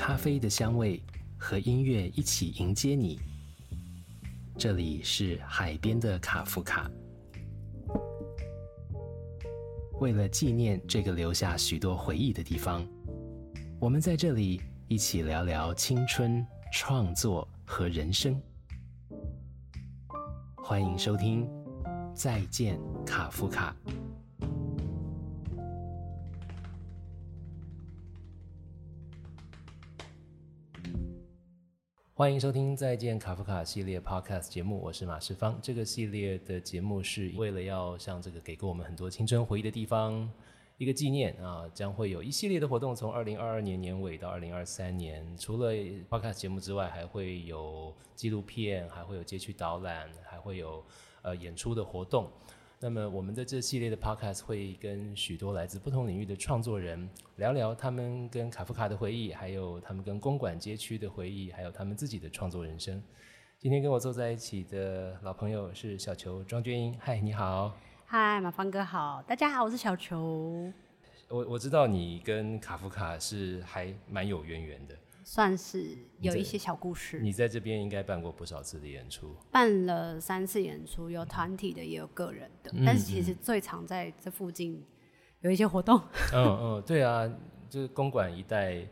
咖啡的香味和音乐一起迎接你。这里是海边的卡夫卡。为了纪念这个留下许多回忆的地方，我们在这里一起聊聊青春、创作和人生。欢迎收听《再见卡夫卡》。欢迎收听《再见卡夫卡》系列 Podcast 节目，我是马世芳。这个系列的节目是为了要向这个给过我们很多青春回忆的地方一个纪念啊，将会有一系列的活动，从二零二二年年尾到二零二三年。除了 Podcast 节目之外，还会有纪录片，还会有街区导览，还会有呃演出的活动。那么我们的这系列的 podcast 会跟许多来自不同领域的创作人聊聊他们跟卡夫卡的回忆，还有他们跟公馆街区的回忆，还有他们自己的创作人生。今天跟我坐在一起的老朋友是小球庄娟英，嗨，你好。嗨，马芳哥好，大家好，我是小球。我我知道你跟卡夫卡是还蛮有渊源的。算是有一些小故事。你在这边应该办过不少次的演出，办了三次演出，有团体的，也有个人的。但是其实最常在这附近有一些活动。嗯嗯，对啊，就是公馆一带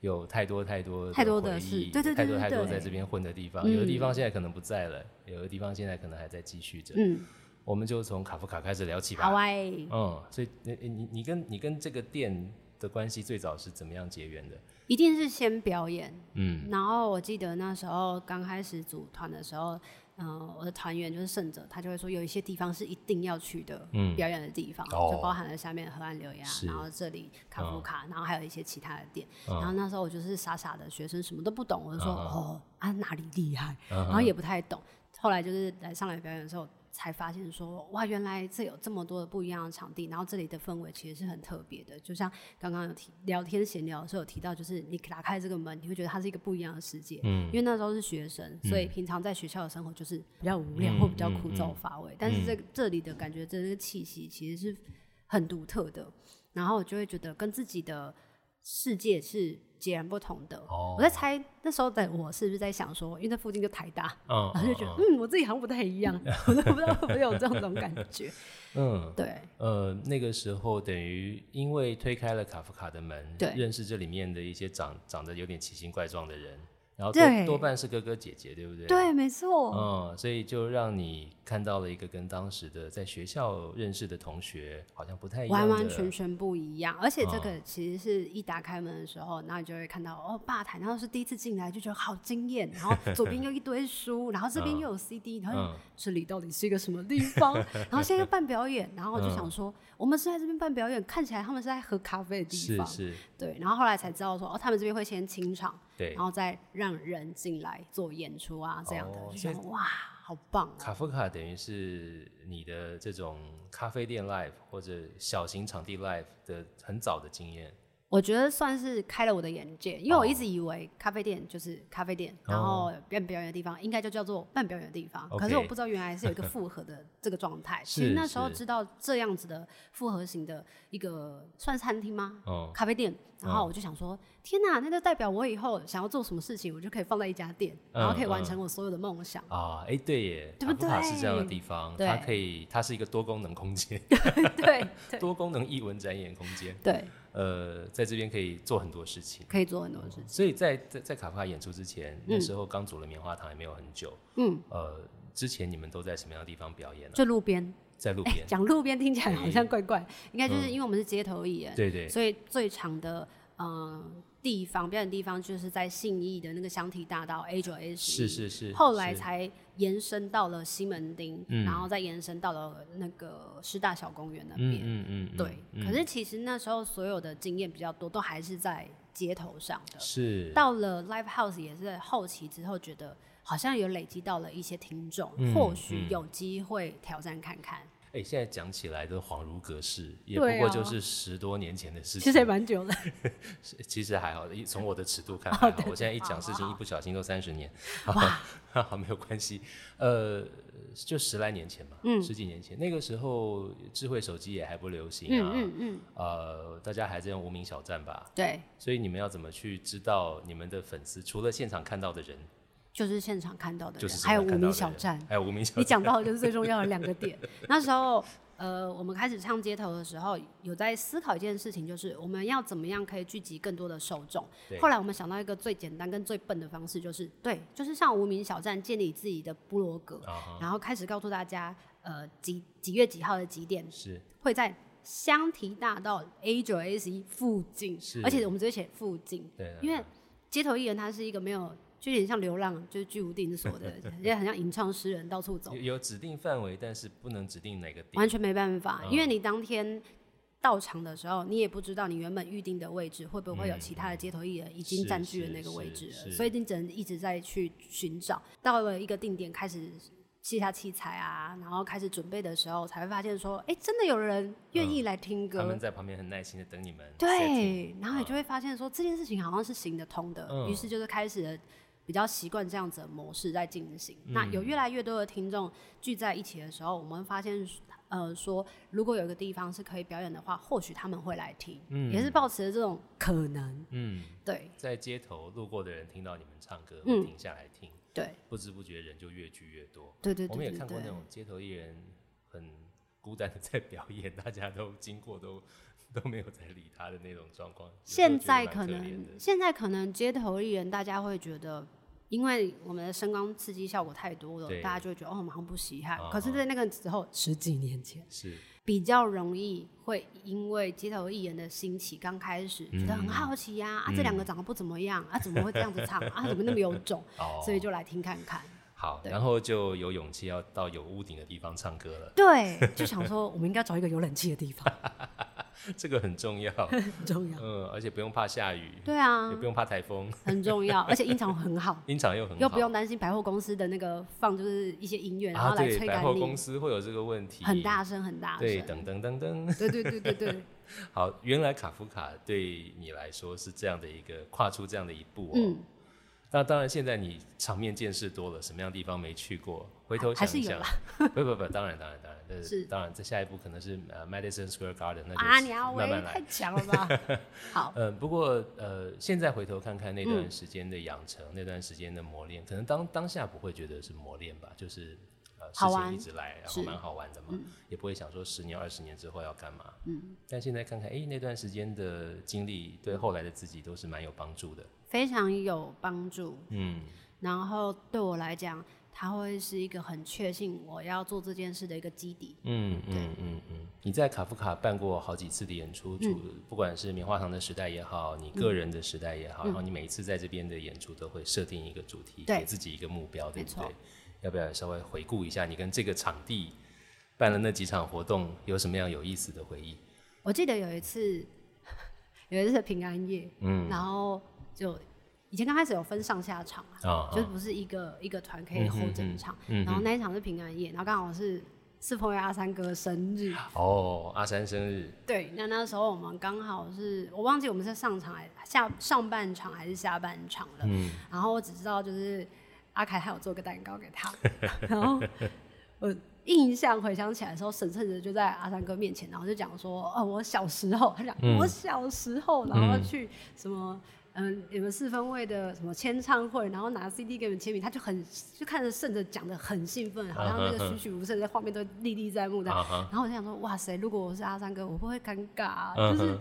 有太多太多太多的事，对对对，太多太多在这边混的地方。有的地方现在可能不在了，有的地方现在可能还在继续着。嗯，我们就从卡夫卡开始聊起吧。好哎。嗯，所以你你你跟你跟这个店的关系最早是怎么样结缘的？一定是先表演，嗯，然后我记得那时候刚开始组团的时候，嗯，我的团员就是胜者，他就会说有一些地方是一定要去的，嗯，表演的地方，就包含了下面河岸流呀，然后这里卡夫卡，然后还有一些其他的店，然后那时候我就是傻傻的学生，什么都不懂，我就说哦啊哪里厉害，然后也不太懂，后来就是来上来表演的时候。才发现说哇，原来这有这么多的不一样的场地，然后这里的氛围其实是很特别的。就像刚刚有提聊天闲聊的时候有提到，就是你打开这个门，你会觉得它是一个不一样的世界。嗯，因为那时候是学生，所以平常在学校的生活就是比较无聊或比较枯燥乏味。但是这这里的感觉，这个气息其实是很独特的。然后我就会觉得跟自己的世界是。截然不同的，我在猜那时候的我是不是在想说，因为那附近就台大，然后就觉得嗯，我自己好像不太一样，我都不知道会不会有这种感觉。嗯，对，呃，那个时候等于因为推开了卡夫卡的门，对，认识这里面的一些长长得有点奇形怪状的人。然后多多半是哥哥姐姐，对不对？对，没错。嗯，所以就让你看到了一个跟当时的在学校认识的同学好像不太一样，完完全全不一样。而且这个其实是一打开门的时候，然后你就会看到哦，吧台，然后是第一次进来就觉得好惊艳。然后左边又一堆书，然后这边又有 CD，然后这里到底是一个什么地方？然后现在又办表演，然后我就想说，我们是在这边办表演，看起来他们是在喝咖啡的地方，是是。对，然后后来才知道说，哦，他们这边会先清场。对，然后再让人进来做演出啊，这样的，就觉得哇，好棒！卡夫卡等于是你的这种咖啡店 live 或者小型场地 live 的很早的经验。我觉得算是开了我的眼界，因为我一直以为咖啡店就是咖啡店，然后办表演的地方应该就叫做办表演的地方。可是我不知道原来是有一个复合的这个状态。其实那时候知道这样子的复合型的一个算餐厅吗？咖啡店。然后我就想说，天哪，那就代表我以后想要做什么事情，我就可以放在一家店，然后可以完成我所有的梦想。啊，哎，对耶，对不对？是这样的地方，它可以，它是一个多功能空间。对，多功能艺文展演空间。对。呃，在这边可以做很多事情，可以做很多事情。所以在在在卡夫卡演出之前，那时候刚组了棉花糖，也没有很久。嗯，呃，之前你们都在什么样的地方表演呢？就路边，在路边。讲路边听起来好像怪怪，应该就是因为我们是街头艺人，对对，所以最长的嗯。地方表演地方就是在信义的那个香堤大道 A 九 S，是是是，后来才延伸到了西门町，然后再延伸到了那个师大小公园那边。嗯嗯嗯，对。可是其实那时候所有的经验比较多，都还是在街头上的。是。到了 Live House 也是在后期之后，觉得好像有累积到了一些听众，或许有机会挑战看看。哎，现在讲起来都恍如隔世，也不过就是十多年前的事情。其实也蛮久的。其实还好，从我的尺度看还好。我现在一讲事情，一不小心都三十年。哇，好没有关系。呃，就十来年前嘛，十几年前，那个时候智慧手机也还不流行啊。嗯嗯。呃，大家还在用无名小站吧？对。所以你们要怎么去知道你们的粉丝？除了现场看到的人。就是现场看到的，就是还有无名小站，还有无名小站。你讲到的就是最重要的两个点。那时候，呃，我们开始唱街头的时候，有在思考一件事情，就是我们要怎么样可以聚集更多的受众。后来我们想到一个最简单跟最笨的方式，就是对，就是像无名小站建立自己的部落格，然后开始告诉大家，呃，几几月几号的几点是会在香堤大道 A 九 A 十一附近，而且我们直接写附近，对，因为街头艺人他是一个没有。就有点像流浪，就是居无定所的，也很像吟唱诗人到处走。有指定范围，但是不能指定哪个点。完全没办法，因为你当天到场的时候，你也不知道你原本预定的位置会不会有其他的街头艺人已经占据了那个位置了，所以你只能一直在去寻找。到了一个定点，开始卸下器材啊，然后开始准备的时候，才会发现说，哎，真的有人愿意来听歌。他们在旁边很耐心的等你们。对，然后你就会发现说，这件事情好像是行得通的，于是就是开始。比较习惯这样子的模式在进行。那有越来越多的听众聚在一起的时候，我们发现，呃，说如果有一个地方是可以表演的话，或许他们会来听，也是抱持着这种可能。嗯，对。在街头路过的人听到你们唱歌，会停下来听。对。不知不觉人就越聚越多。对对对。我们也看过那种街头艺人很孤单的在表演，大家都经过都 都没有在理他的那种状况。现在可能现在可能街头艺人大家会觉得。因为我们的声光刺激效果太多了，大家就会觉得哦，马上不稀罕。可是，在那个时候，十几年前是比较容易会因为街头艺人的兴起，刚开始觉得很好奇呀，啊，这两个长得不怎么样，啊，怎么会这样子唱？啊，怎么那么有种？所以就来听看看。好，然后就有勇气要到有屋顶的地方唱歌了。对，就想说我们应该找一个有冷气的地方。这个很重要，很重要。嗯，而且不用怕下雨。对啊，也不用怕台风。很重要，而且音场很好。音场又很好，又不用担心百货公司的那个放就是一些音乐，然后来催百货公司会有这个问题，很大声，很大声。对，噔噔噔噔。对对对对对。好，原来卡夫卡对你来说是这样的一个跨出这样的一步哦。那当然，现在你场面见识多了，什么样地方没去过？回头想一想，不不不，当然当然当然，是当然，这下一步可能是呃 Madison Square Garden，那就慢慢来。太强了吧？好，嗯，不过呃，现在回头看看那段时间的养成，那段时间的磨练，可能当当下不会觉得是磨练吧，就是呃事情一直来，然后蛮好玩的嘛，也不会想说十年二十年之后要干嘛。嗯，但现在看看，哎，那段时间的经历对后来的自己都是蛮有帮助的。非常有帮助，嗯，然后对我来讲，它会是一个很确信我要做这件事的一个基底，嗯嗯嗯嗯。你在卡夫卡办过好几次的演出，主不管是棉花糖的时代也好，你个人的时代也好，然后你每一次在这边的演出都会设定一个主题，给自己一个目标，对不对？要不要稍微回顾一下你跟这个场地办了那几场活动有什么样有意思的回忆？我记得有一次，有一次平安夜，嗯，然后。就以前刚开始有分上下场啊，就是不是一个一个团可以 hold 整场，然后那一场是平安夜，然后刚好是是朋友阿三哥生日。哦，阿三生日，对，那那时候我们刚好是我忘记我们是上场还下上半场还是下半场了，嗯，然后我只知道就是阿凯还有做个蛋糕给他，然后我印象回想起来的时候，沈趁着就在阿三哥面前，然后就讲说，哦，我小时候，他讲我小时候，然后去什么。嗯，你们四分位的什么签唱会，然后拿 CD 给你们签名，他就很就看着顺着讲的很兴奋，好像那个栩栩如生在画面都历历在目的。然后我就想说，哇塞，如果我是阿三哥，我不会尴尬，就是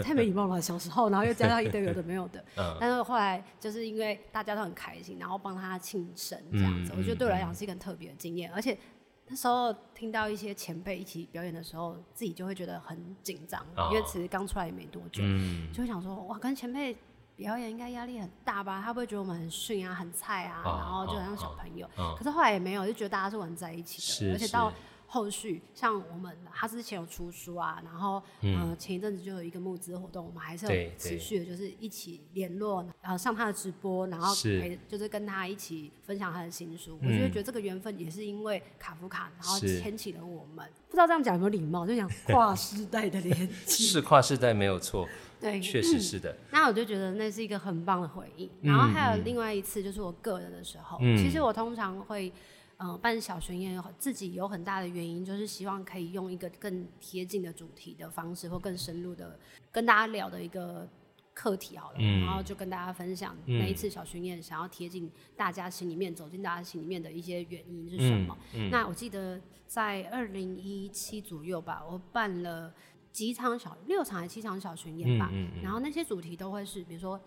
太没礼貌了。小时候，然后又加上一堆有的没有的。但是后来就是因为大家都很开心，然后帮他庆生这样子，我觉得对我来讲是一个很特别的经验。而且那时候听到一些前辈一起表演的时候，自己就会觉得很紧张，因为其实刚出来也没多久，就会想说，哇，跟前辈。表演应该压力很大吧？他不会觉得我们很逊啊、很菜啊，然后就好像小朋友。可是后来也没有，就觉得大家是玩在一起的。而且到后续像我们他之前有出书啊，然后嗯前一阵子就有一个募资活动，我们还是有持续的，就是一起联络，然后上他的直播，然后陪就是跟他一起分享他的新书。我就觉得这个缘分也是因为卡夫卡，然后牵起了我们。不知道这样讲有没有礼貌，就讲跨世代的联系。是跨世代没有错。对，确实是的。那我就觉得那是一个很棒的回忆。然后还有另外一次，就是我个人的时候，其实我通常会，嗯，办小巡演，自己有很大的原因，就是希望可以用一个更贴近的主题的方式，或更深入的跟大家聊的一个课题好了。然后就跟大家分享每一次小巡演想要贴近大家心里面，走进大家心里面的一些原因是什么。那我记得在二零一七左右吧，我办了。几场小六场还是七场小巡演吧，然后那些主题都会是，比如说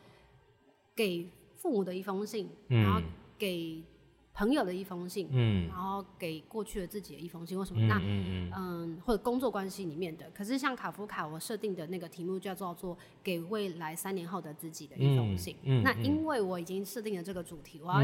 给父母的一封信，然后给朋友的一封信，然后给过去的自己的一封信，为什么？那嗯，或者工作关系里面的。可是像卡夫卡，我设定的那个题目叫做做给未来三年后的自己的一封信。那因为我已经设定了这个主题，我要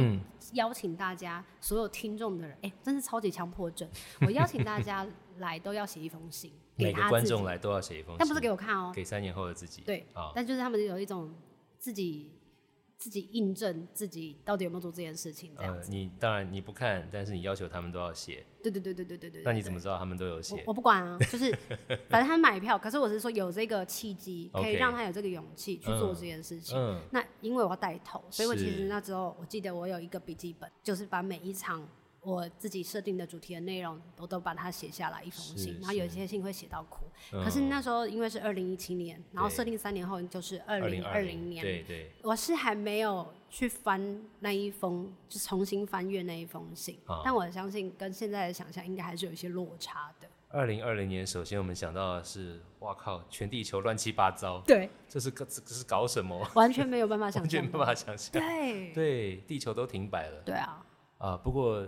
邀请大家所有听众的人，哎，真是超级强迫症，我邀请大家 来都要写一封信。每个观众来都要写一封信，但不是给我看哦，给三年后的自己。对，但就是他们有一种自己自己印证自己到底有没有做这件事情这样子。你当然你不看，但是你要求他们都要写。对对对对对对对。那你怎么知道他们都有写？我不管啊，就是 反正他买票。可是我是说有这个契机，可以让他有这个勇气去做这件事情。那因为我要带头，所以我其实那时候我记得我有一个笔记本，就是把每一场。我自己设定的主题的内容，我都把它写下来一封信，然后有一些信会写到哭。可是那时候因为是二零一七年，然后设定三年后就是二零二零年，对对，我是还没有去翻那一封，就重新翻阅那一封信。但我相信跟现在的想象应该还是有一些落差的。二零二零年，首先我们想到的是，哇靠，全地球乱七八糟，对，这是这这是搞什么？完全没有办法 想象，完全没办法想象，对对，地球都停摆了，对啊，啊，不过。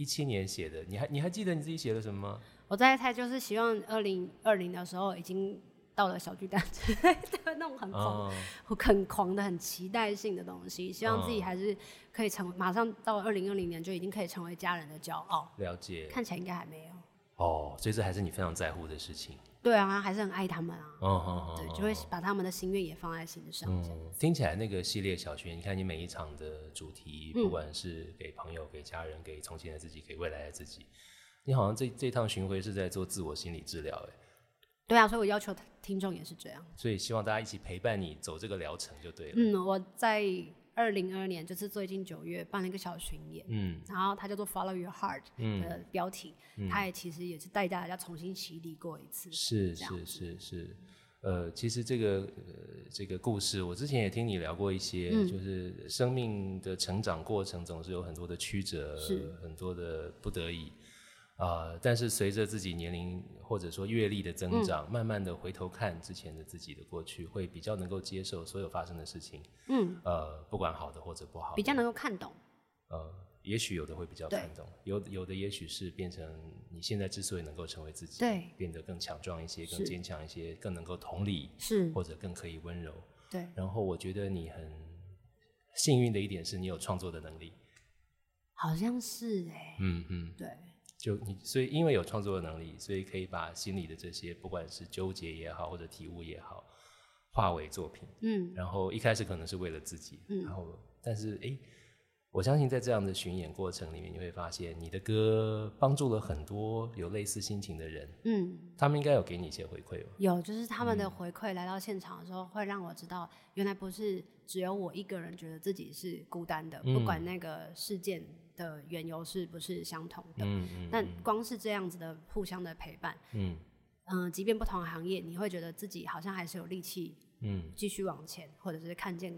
一七年写的，你还你还记得你自己写了什么吗？我在猜，就是希望二零二零的时候已经到了小巨蛋之类的那种很狂、很狂的、很期待性的东西。希望自己还是可以成，马上到二零二零年就已经可以成为家人的骄傲。了解，看起来应该还没有。哦，所以这还是你非常在乎的事情。对啊，还是很爱他们啊。哦对，就会把他们的心愿也放在心上。嗯，听起来那个系列小学，你看你每一场的主题，不管是给朋友、给家人、给从前的自己、给未来的自己，你好像这这趟巡回是在做自我心理治疗，哎。对啊，所以我要求听众也是这样。所以希望大家一起陪伴你走这个疗程就对了。嗯，我在。二零二二年就是最近九月办了一个小巡演，嗯，然后它叫做 Follow Your Heart 的标题，它也其实也是带大家重新洗礼过一次，是是是是，呃，其实这个呃这个故事，我之前也听你聊过一些，就是生命的成长过程总是有很多的曲折，是。很多的不得已。啊！但是随着自己年龄或者说阅历的增长，慢慢的回头看之前的自己的过去，会比较能够接受所有发生的事情。嗯，呃，不管好的或者不好，比较能够看懂。呃，也许有的会比较看懂，有有的也许是变成你现在之所以能够成为自己，对，变得更强壮一些，更坚强一些，更能够同理，是或者更可以温柔。对。然后我觉得你很幸运的一点是你有创作的能力，好像是哎，嗯嗯，对。就你，所以因为有创作的能力，所以可以把心里的这些，不管是纠结也好，或者体悟也好，化为作品。嗯，然后一开始可能是为了自己，嗯，然后但是哎，我相信在这样的巡演过程里面，你会发现你的歌帮助了很多有类似心情的人。嗯，他们应该有给你一些回馈吧？有，就是他们的回馈来到现场的时候，会让我知道，原来不是只有我一个人觉得自己是孤单的，不管那个事件。的缘由是不是相同的？嗯嗯。但光是这样子的互相的陪伴，嗯嗯，即便不同行业，你会觉得自己好像还是有力气，嗯，继续往前，或者是看见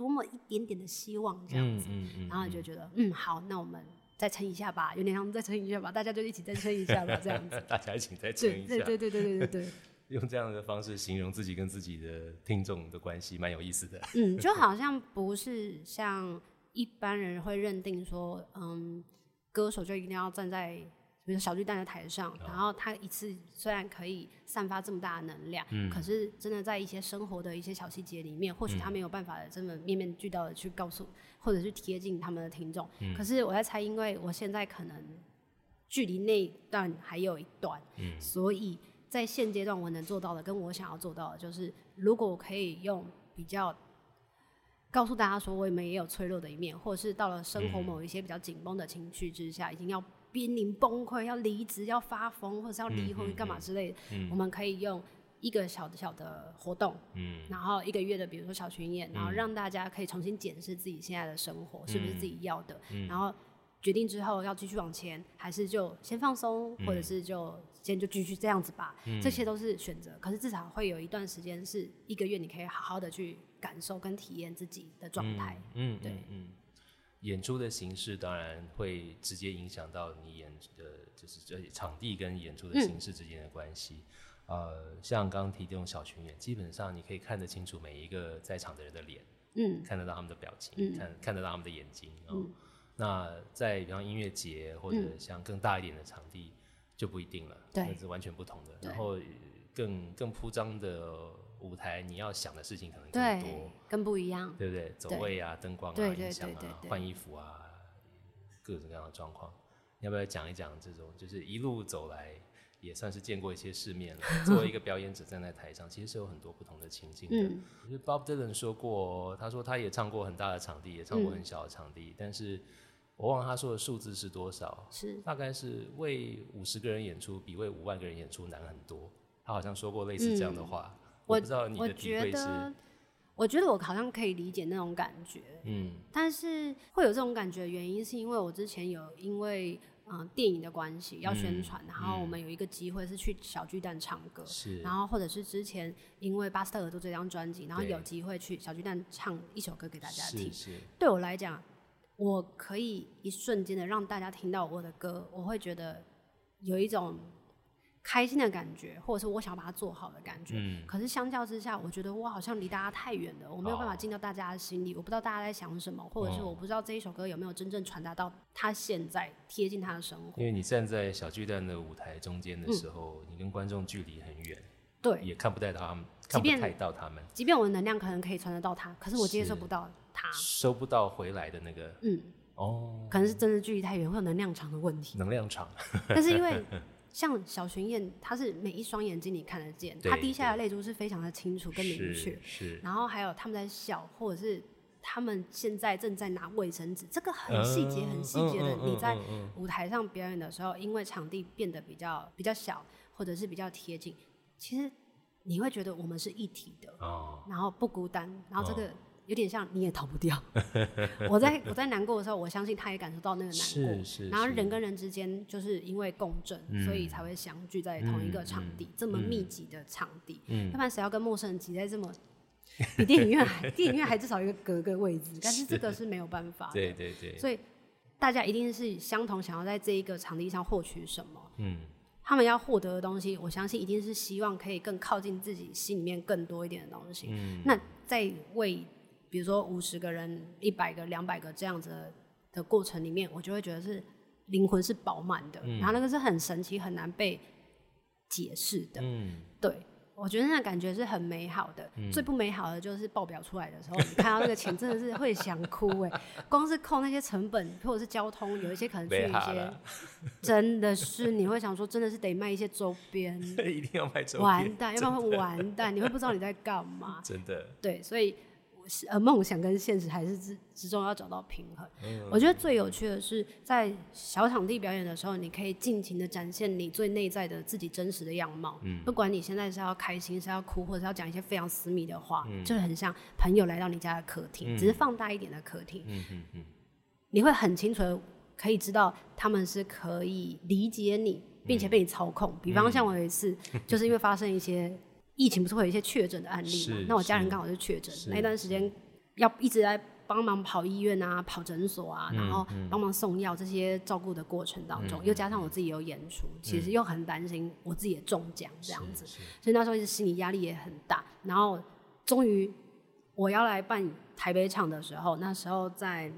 多么一点点的希望这样子，嗯嗯然后就觉得，嗯，好，那我们再撑一下吧，有点像再撑一下吧，大家就一起再撑一下吧，这样子。大家一起再撑一下。对对对对对对对。用这样的方式形容自己跟自己的听众的关系，蛮有意思的。嗯，就好像不是像。一般人会认定说，嗯，歌手就一定要站在比如小巨蛋的台上，然后他一次虽然可以散发这么大的能量，嗯，可是真的在一些生活的一些小细节里面，或许他没有办法这么面面俱到的去告诉，或者是贴近他们的听众。可是我在猜，因为我现在可能距离那一段还有一段，嗯，所以在现阶段我能做到的，跟我想要做到的，就是如果我可以用比较告诉大家说，我们也有脆弱的一面，或者是到了生活某一些比较紧绷的情绪之下，已经要濒临崩溃、要离职、要发疯，或者是要离婚干嘛之类的，我们可以用一个小的小的活动，嗯，然后一个月的，比如说小巡演，然后让大家可以重新检视自己现在的生活是不是自己要的，然后。决定之后要继续往前，还是就先放松，或者是就先就继续这样子吧。这些都是选择，可是至少会有一段时间是一个月，你可以好好的去感受跟体验自己的状态。嗯，对，嗯。演出的形式当然会直接影响到你演的，就是这场地跟演出的形式之间的关系。呃，像刚刚提这种小群演，基本上你可以看得清楚每一个在场的人的脸，嗯，看得到他们的表情，看看得到他们的眼睛，嗯。那在比方音乐节或者像更大一点的场地就不一定了，那是完全不同的。然后更更铺张的舞台，你要想的事情可能更多，更不一样，对不对？走位啊，灯光啊，音响啊，换衣服啊，各种各样的状况，要不要讲一讲这种？就是一路走来也算是见过一些世面了。作为一个表演者站在台上，其实是有很多不同的情境的。就是 Bob Dylan 说过，他说他也唱过很大的场地，也唱过很小的场地，但是。我忘了他说的数字是多少，是大概是为五十个人演出比为五万个人演出难很多。他好像说过类似这样的话，我不知道你的体会是。我觉得我好像可以理解那种感觉，嗯，但是会有这种感觉的原因是因为我之前有因为嗯电影的关系要宣传，然后我们有一个机会是去小巨蛋唱歌，是，然后或者是之前因为巴斯特尔做这张专辑，然后有机会去小巨蛋唱一首歌给大家听，是，对我来讲。我可以一瞬间的让大家听到我的歌，我会觉得有一种开心的感觉，或者是我想把它做好的感觉。嗯。可是相较之下，我觉得我好像离大家太远了，我没有办法进到大家的心里，我不知道大家在想什么，或者是我不知道这一首歌有没有真正传达到他现在贴近他的生活。因为你站在小巨蛋的舞台中间的时候，你跟观众距离很远，对，也看不到他们，看不太到他们。即便我的能量可能可以传得到他，可是我接受不到他。收不到回来的那个，嗯，哦，可能是真的距离太远，会有能量场的问题。能量场，但是因为像小巡演，他是每一双眼睛你看得见，他滴下的泪珠是非常的清楚跟明确，是。然后还有他们在笑，或者是他们现在正在拿卫生纸，这个很细节、很细节的。你在舞台上表演的时候，因为场地变得比较比较小，或者是比较贴近，其实你会觉得我们是一体的，哦，然后不孤单，然后这个。有点像你也逃不掉。我在我在难过的时候，我相信他也感受到那个难过。是是。然后人跟人之间就是因为共振，所以才会相聚在同一个场地，这么密集的场地。嗯。要不然谁要跟陌生人挤在这么比电影院还 电影院还至少一个隔个位置，但是这个是没有办法。对对对。所以大家一定是相同想要在这一个场地上获取什么。嗯。他们要获得的东西，我相信一定是希望可以更靠近自己心里面更多一点的东西。嗯。那在为比如说五十个人、一百个、两百个这样子的过程里面，我就会觉得是灵魂是饱满的，然后那个是很神奇、很难被解释的。嗯，对，我觉得那感觉是很美好的。最不美好的就是报表出来的时候，你看到那个钱真的是会想哭哎！光是扣那些成本或者是交通，有一些可能去一些，真的是你会想说，真的是得卖一些周边，一定要卖周边，完蛋，要不然会完蛋，你会不知道你在干嘛。真的，对，所以。呃，梦想跟现实还是之之中要找到平衡。我觉得最有趣的是，在小场地表演的时候，你可以尽情的展现你最内在的自己真实的样貌。嗯，不管你现在是要开心，是要哭，或者是要讲一些非常私密的话，就是很像朋友来到你家的客厅，只是放大一点的客厅。嗯嗯嗯，你会很清楚的可以知道他们是可以理解你，并且被你操控。比方像我有一次，就是因为发生一些。疫情不是会有一些确诊的案例嘛？那我家人刚好就确诊，那段时间要一直在帮忙跑医院啊、跑诊所啊，然后帮忙送药这些照顾的过程当中，又加上我自己有演出，其实又很担心我自己也中奖这样子，所以那时候一直心理压力也很大。然后终于我要来办台北场的时候，那时候在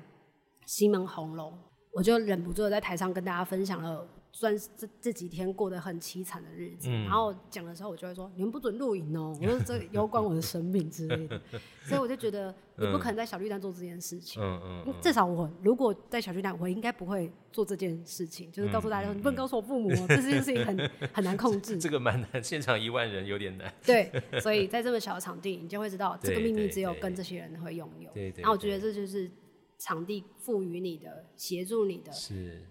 西门红楼，我就忍不住在台上跟大家分享了。算这这几天过得很凄惨的日子，然后讲的时候，我就会说你们不准录影哦，我说这有关我的生命之类的，所以我就觉得你不可能在小绿蛋做这件事情，嗯嗯，至少我如果在小绿蛋，我应该不会做这件事情，就是告诉大家说，你不能告诉我父母，哦这件事情很 很难控制，这。个蛮难，现场一万人有点难，对，所以在这么小的场地，你就会知道这个秘密只有跟这些人会拥有，对对，然后我觉得这就是场地赋予你的，协助你的，是。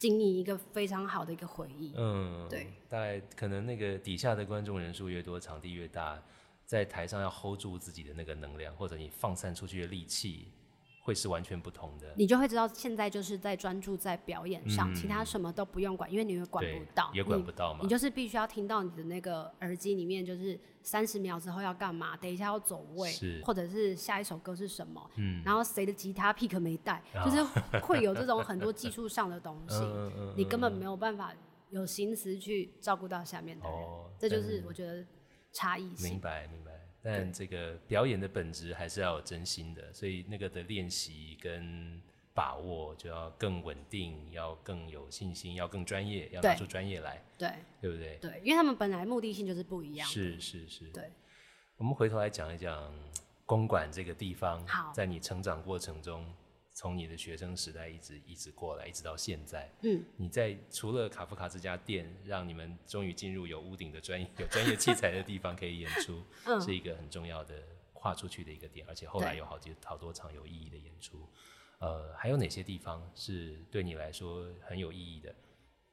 经营一个非常好的一个回忆。嗯，对，大概可能那个底下的观众人数越多，场地越大，在台上要 hold 住自己的那个能量，或者你放散出去的力气。会是完全不同的，你就会知道现在就是在专注在表演上，其他什么都不用管，因为你会管不到，也管不到嘛。你就是必须要听到你的那个耳机里面，就是三十秒之后要干嘛，等一下要走位，或者是下一首歌是什么，嗯，然后谁的吉他 pick 没带，就是会有这种很多技术上的东西，你根本没有办法有心思去照顾到下面的人，这就是我觉得差异性。明白，明白。但这个表演的本质还是要有真心的，所以那个的练习跟把握就要更稳定，要更有信心，要更专业，要拿出专业来，对，对不对？对，因为他们本来目的性就是不一样。是是是。对。我们回头来讲一讲公馆这个地方，在你成长过程中。从你的学生时代一直一直过来，一直到现在，嗯，你在除了卡夫卡这家店，让你们终于进入有屋顶的专业、有专业器材的地方可以演出，是一个很重要的跨出去的一个点，而且后来有好几好多场有意义的演出。呃，还有哪些地方是对你来说很有意义的？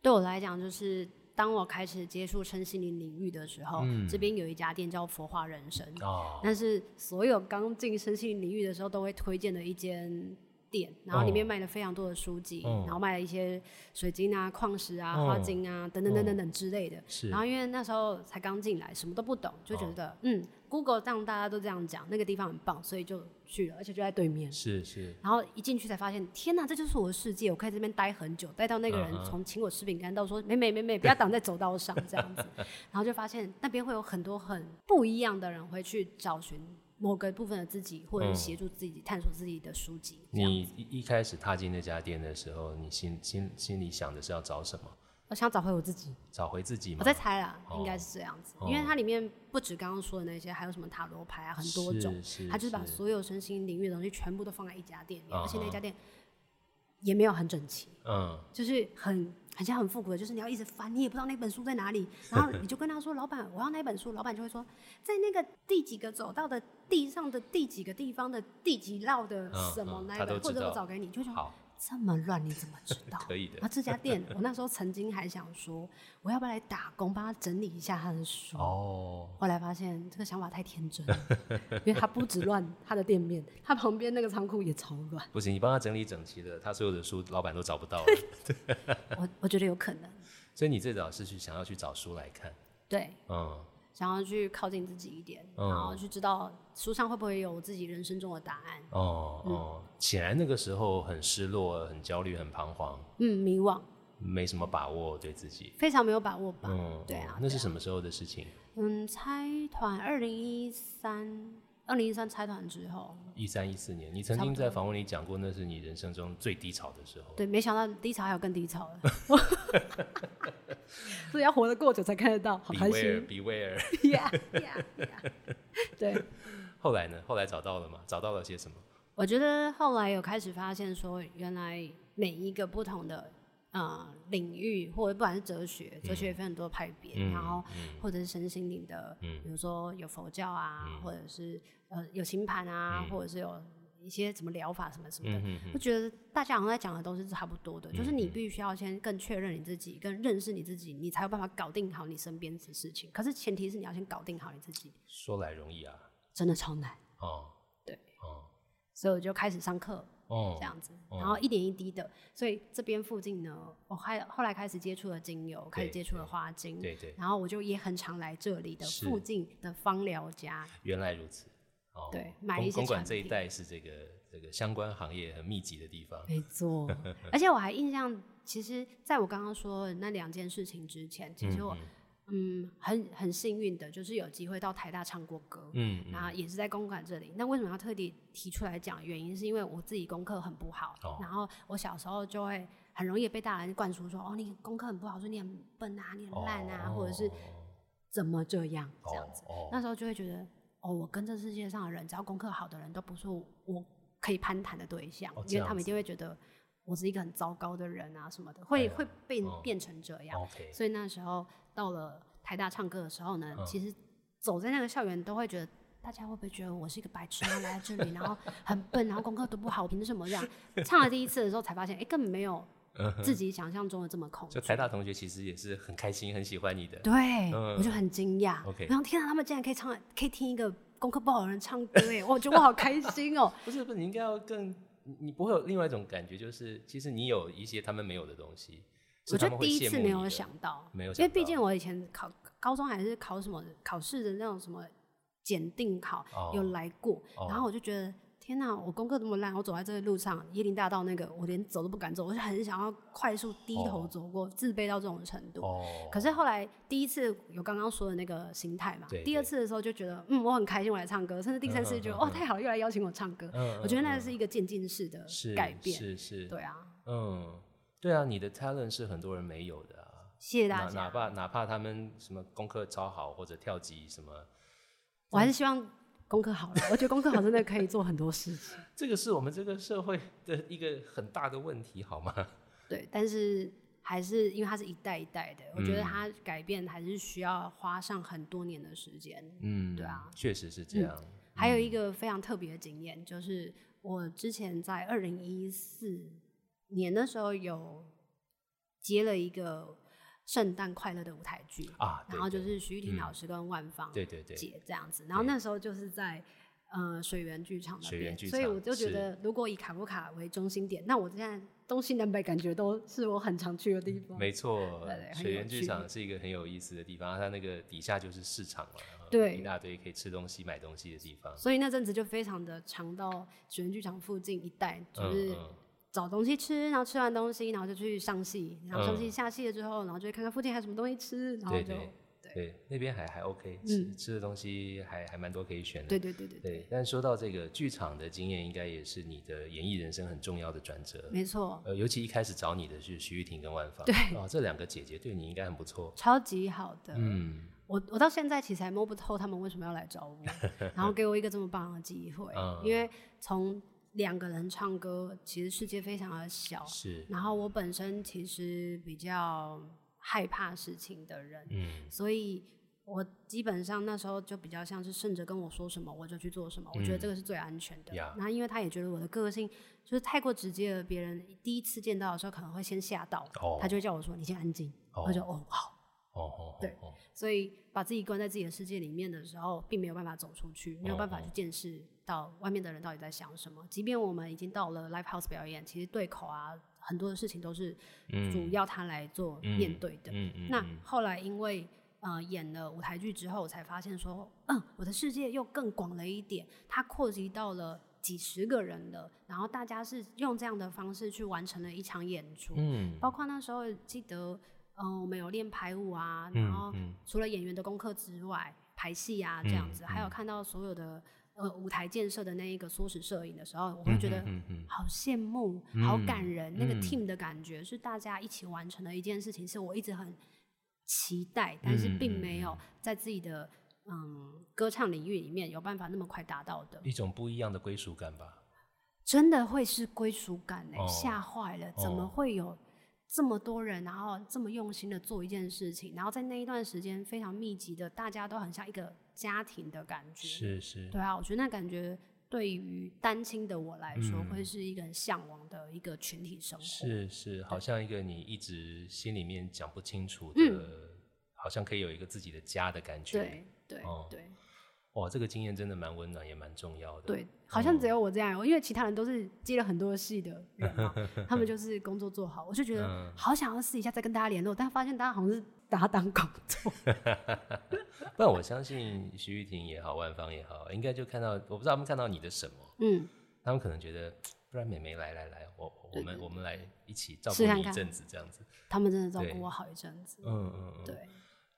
对我来讲，就是当我开始接触身心灵领域的时候，这边有一家店叫佛化人生，哦，但是所有刚进身心灵领域的时候都会推荐的一间。店，然后里面卖了非常多的书籍，然后卖了一些水晶啊、矿石啊、花晶啊等等等等等之类的。是。然后因为那时候才刚进来，什么都不懂，就觉得嗯，Google 让大家都这样讲，那个地方很棒，所以就去了，而且就在对面。是是。然后一进去才发现，天哪，这就是我的世界！我可以这边待很久，待到那个人从请我吃饼干到说，美美美美，不要挡在走道上这样子。然后就发现那边会有很多很不一样的人会去找寻。某个部分的自己，或者协助自己探索自己的书籍。你一一开始踏进那家店的时候，你心心心里想的是要找什么？我想找回我自己。找回自己吗？我在猜啦，应该是这样子，因为它里面不止刚刚说的那些，还有什么塔罗牌啊，很多种。它就是把所有身心领域的东西全部都放在一家店里，而且那家店也没有很整齐，嗯，就是很。很像很复古的，就是你要一直翻，你也不知道那本书在哪里，然后你就跟他说：“老板，我要那本书。”老板就会说：“在那个第几个走道的地上的第几个地方的第几绕的什么那本，或者我找给你。”就说。这么乱，你怎么知道？可以的。啊，这家店，我那时候曾经还想说，我要不要来打工，帮他整理一下他的书？哦。后来发现这个想法太天真，因为他不止乱他的店面，他旁边那个仓库也超乱。不行，你帮他整理整齐了，他所有的书老板都找不到了。我我觉得有可能。所以你最早是去想要去找书来看。对。嗯。想要去靠近自己一点，然后去知道书上会不会有我自己人生中的答案。哦哦，显然那个时候很失落、很焦虑、很彷徨。嗯，迷惘，没什么把握对自己，非常没有把握吧？嗯，对啊。那是什么时候的事情？嗯，拆团，二零一三，二零一三拆团之后。一三一四年，你曾经在访问里讲过，那是你人生中最低潮的时候。对，没想到低潮还有更低潮的。所以要活得过久才看得到，好开心。Beware，Beware。Yeah，Yeah，Yeah。对。后来呢？后来找到了吗？找到了些什么？我觉得后来有开始发现，说原来每一个不同的呃领域，或者不管是哲学，哲学也分很多派别，然后或者是身心灵的，比如说有佛教啊，或者是呃有星盘啊，或者是有。一些什么疗法什么什么的，我觉得大家好像在讲的都是差不多的，就是你必须要先更确认你自己，更认识你自己，你才有办法搞定好你身边的事情。可是前提是你要先搞定好你自己。说来容易啊，真的超难哦。对哦，所以我就开始上课哦，这样子，然后一点一滴的。所以这边附近呢，我还后来开始接触了精油，开始接触了花精，对对。然后我就也很常来这里的附近的芳疗家。原来如此。对，买一些公馆这一带是这个这个相关行业很密集的地方。没错，而且我还印象，其实在我刚刚说那两件事情之前，其实我嗯很很幸运的，就是有机会到台大唱过歌，嗯，然后也是在公馆这里。那为什么要特地提出来讲？原因是因为我自己功课很不好，然后我小时候就会。很容易被大人灌输说，哦，你功课很不好，说你很笨啊，你很烂啊，或者是怎么这样这样子。那时候就会觉得，哦，我跟这世界上的人，只要功课好的人都不是我可以攀谈的对象，因为他们一定会觉得我是一个很糟糕的人啊什么的，会会变变成这样。所以那时候到了台大唱歌的时候呢，其实走在那个校园都会觉得。大家会不会觉得我是一个白痴，然后来这里，然后很笨，然后功课都不好，凭什么这样？唱了第一次的时候才发现，哎，根本没有自己想象中的这么恐惧。就台大同学其实也是很开心，很喜欢你的。对，我就很惊讶。OK，然后天啊，他们竟然可以唱，可以听一个功课不好的人唱歌，哎，我觉得我好开心哦。不是不是，你应该要更，你不会有另外一种感觉，就是其实你有一些他们没有的东西。我就第一次没有想到，没有，因为毕竟我以前考高中还是考什么考试的那种什么。检定考有来过，然后我就觉得天哪，我功课这么烂，我走在这个路上，椰林大道那个，我连走都不敢走，我就很想要快速低头走过，自卑到这种程度。哦可是后来第一次有刚刚说的那个心态嘛，第二次的时候就觉得嗯，我很开心，我来唱歌，甚至第三次觉得哇太好了，又来邀请我唱歌。嗯我觉得那是一个渐进式的改变，是是，对啊，嗯，对啊，你的 talent 是很多人没有的啊，谢谢大家。哪怕哪怕他们什么功课超好或者跳级什么。我还是希望功课好了，我觉得功课好真的可以做很多事情。这个是我们这个社会的一个很大的问题，好吗？对，但是还是因为它是一代一代的，我觉得它改变还是需要花上很多年的时间。嗯，对啊，确实是这样。还有一个非常特别的经验，就是我之前在二零一四年的时候有接了一个。圣诞快乐的舞台剧啊，然后就是徐玉婷老师跟万芳姐这样子，然后那时候就是在呃水源剧场那边，所以我就觉得如果以卡夫卡为中心点，那我现在东西南北感觉都是我很常去的地方。没错，水源剧场是一个很有意思的地方，它那个底下就是市场嘛，对，一大堆可以吃东西、买东西的地方。所以那阵子就非常的常到水源剧场附近一带，就是。找东西吃，然后吃完东西，然后就去上戏，然后上戏下戏了之后，然后就看看附近还有什么东西吃，然后就对那边还还 OK，吃吃的东西还还蛮多可以选的。对对对对对。但说到这个剧场的经验，应该也是你的演艺人生很重要的转折。没错。呃，尤其一开始找你的是徐玉婷跟万芳，对啊，这两个姐姐对你应该很不错，超级好的。嗯，我我到现在其实还摸不透他们为什么要来找我，然后给我一个这么棒的机会，因为从。两个人唱歌，其实世界非常的小。是。然后我本身其实比较害怕事情的人，嗯，所以我基本上那时候就比较像是顺着跟我说什么我就去做什么，我觉得这个是最安全的。然后因为他也觉得我的个性就是太过直接了，别人第一次见到的时候可能会先吓到，他就会叫我说你先安静，我就哦好。哦，对，所以把自己关在自己的世界里面的时候，并没有办法走出去，没有办法去见识到外面的人到底在想什么。即便我们已经到了 live house 表演，其实对口啊，很多的事情都是主要他来做面对的。那后来因为呃演了舞台剧之后，我才发现说，嗯，我的世界又更广了一点，它扩及到了几十个人了，然后大家是用这样的方式去完成了一场演出。嗯，包括那时候记得。嗯，我们有练排舞啊，然后除了演员的功课之外，排戏啊这样子，还有看到所有的呃舞台建设的那一个缩时摄影的时候，我会觉得好羡慕，好感人。那个 team 的感觉是大家一起完成的一件事情，是我一直很期待，但是并没有在自己的嗯歌唱领域里面有办法那么快达到的一种不一样的归属感吧。真的会是归属感哎，吓坏了，怎么会有？这么多人，然后这么用心的做一件事情，然后在那一段时间非常密集的，大家都很像一个家庭的感觉。是是，对啊，我觉得那感觉对于单亲的我来说，会是一个很向往的一个群体生活。是是，好像一个你一直心里面讲不清楚的，好像可以有一个自己的家的感觉。对对对。哇，这个经验真的蛮温暖，也蛮重要的。对，好像只有我这样，因为其他人都是接了很多戏的人嘛，他们就是工作做好，我就觉得好想要试一下再跟大家联络，但发现大家好像是把它当工作。不然我相信徐玉婷也好，万芳也好，应该就看到，我不知道他们看到你的什么，嗯，他们可能觉得，不然美眉来来来，我我们我们来一起照顾你一阵子，这样子。他们真的照顾我好一阵子。嗯嗯嗯，对。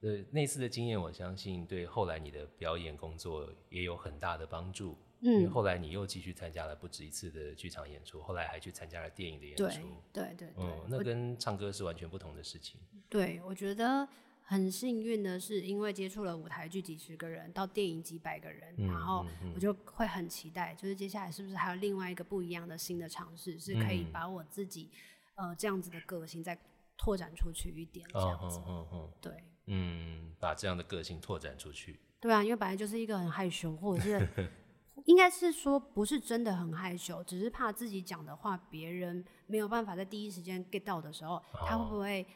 呃，那次的经验，我相信对后来你的表演工作也有很大的帮助。因为后来你又继续参加了不止一次的剧场演出，后来还去参加了电影的演出。对对对，嗯，那跟唱歌是完全不同的事情。对，我觉得很幸运的是，因为接触了舞台剧几十个人，到电影几百个人，然后我就会很期待，就是接下来是不是还有另外一个不一样的新的尝试，是可以把我自己呃这样子的个性再拓展出去一点，这样子。嗯嗯，对，嗯，把这样的个性拓展出去。对啊，因为本来就是一个很害羞，或者是。应该是说不是真的很害羞，只是怕自己讲的话别人没有办法在第一时间 get 到的时候，他会不会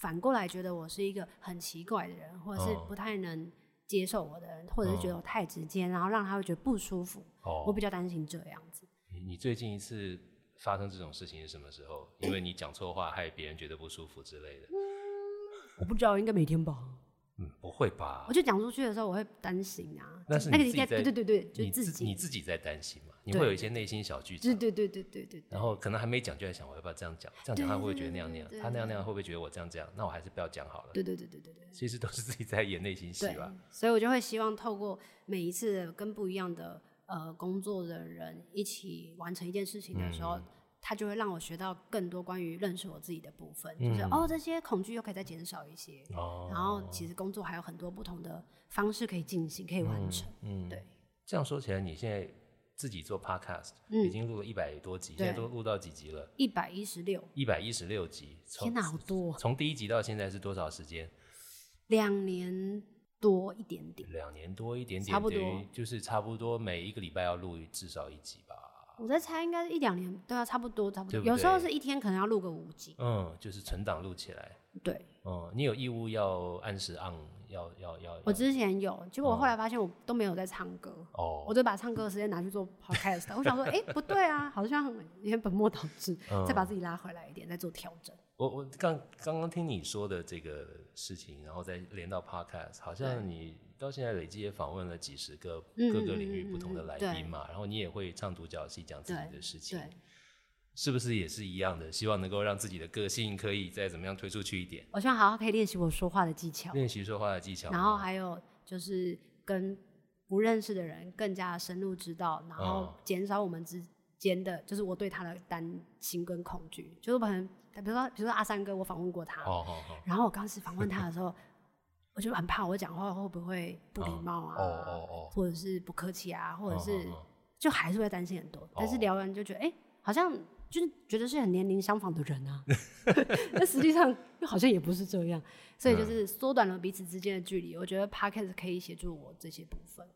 反过来觉得我是一个很奇怪的人，或者是不太能接受我的人，或者是觉得我太直接，然后让他会觉得不舒服。我比较担心这样子。你你最近一次发生这种事情是什么时候？因为你讲错话害别人觉得不舒服之类的。我不知道，应该每天吧。嗯，不会吧？我就讲出去的时候，我会担心啊。那是那个应该对对对对，就自己你自己在担心嘛？你会有一些内心小剧场。对对对对对对。然后可能还没讲就在想，我要不要这样讲？这样讲他会不会觉得那样那样？他那样那样会不会觉得我这样这样？那我还是不要讲好了。对对对对对对。其实都是自己在演内心戏吧。所以我就会希望透过每一次跟不一样的呃工作的人一起完成一件事情的时候。他就会让我学到更多关于认识我自己的部分，就是哦，这些恐惧又可以再减少一些。哦，然后其实工作还有很多不同的方式可以进行，可以完成。嗯，对。这样说起来，你现在自己做 podcast，已经录了一百多集，现在都录到几集了？一百一十六。一百一十六集，天哪，好多！从第一集到现在是多少时间？两年多一点点。两年多一点点，差不多，就是差不多每一个礼拜要录至少一集吧。我在猜，应该是一两年都要差不多，差不多。有时候是一天可能要录个五集。嗯，就是存档录起来。对。嗯，你有义务要按时按，要要要。我之前有，结果我后来发现我都没有在唱歌。哦。我就把唱歌的时间拿去做 podcast。我想说，哎，不对啊，好像有点本末倒置，再把自己拉回来一点，再做调整。我我刚刚刚听你说的这个事情，然后再连到 podcast，好像你。到现在累计也访问了几十个各个领域不同的来宾嘛，然后你也会唱独角戏讲自己的事情，是不是也是一样的？希望能够让自己的个性可以再怎么样推出去一点。我希望好好可以练习我说话的技巧，练习说话的技巧，然后还有就是跟不认识的人更加深入知道，然后减少我们之间的就是我对他的担心跟恐惧。就是可能比如说比如说阿三哥，我访问过他，哦哦哦然后我刚开始访问他的时候。我就很怕我讲话会不会不礼貌啊，或者是不客气啊，或者是就还是会担心很多。但是聊完就觉得，哎，好像就是觉得是很年龄相仿的人啊，但实际上又好像也不是这样，所以就是缩短了彼此之间的距离。我觉得 podcast 可以协助我这些部分。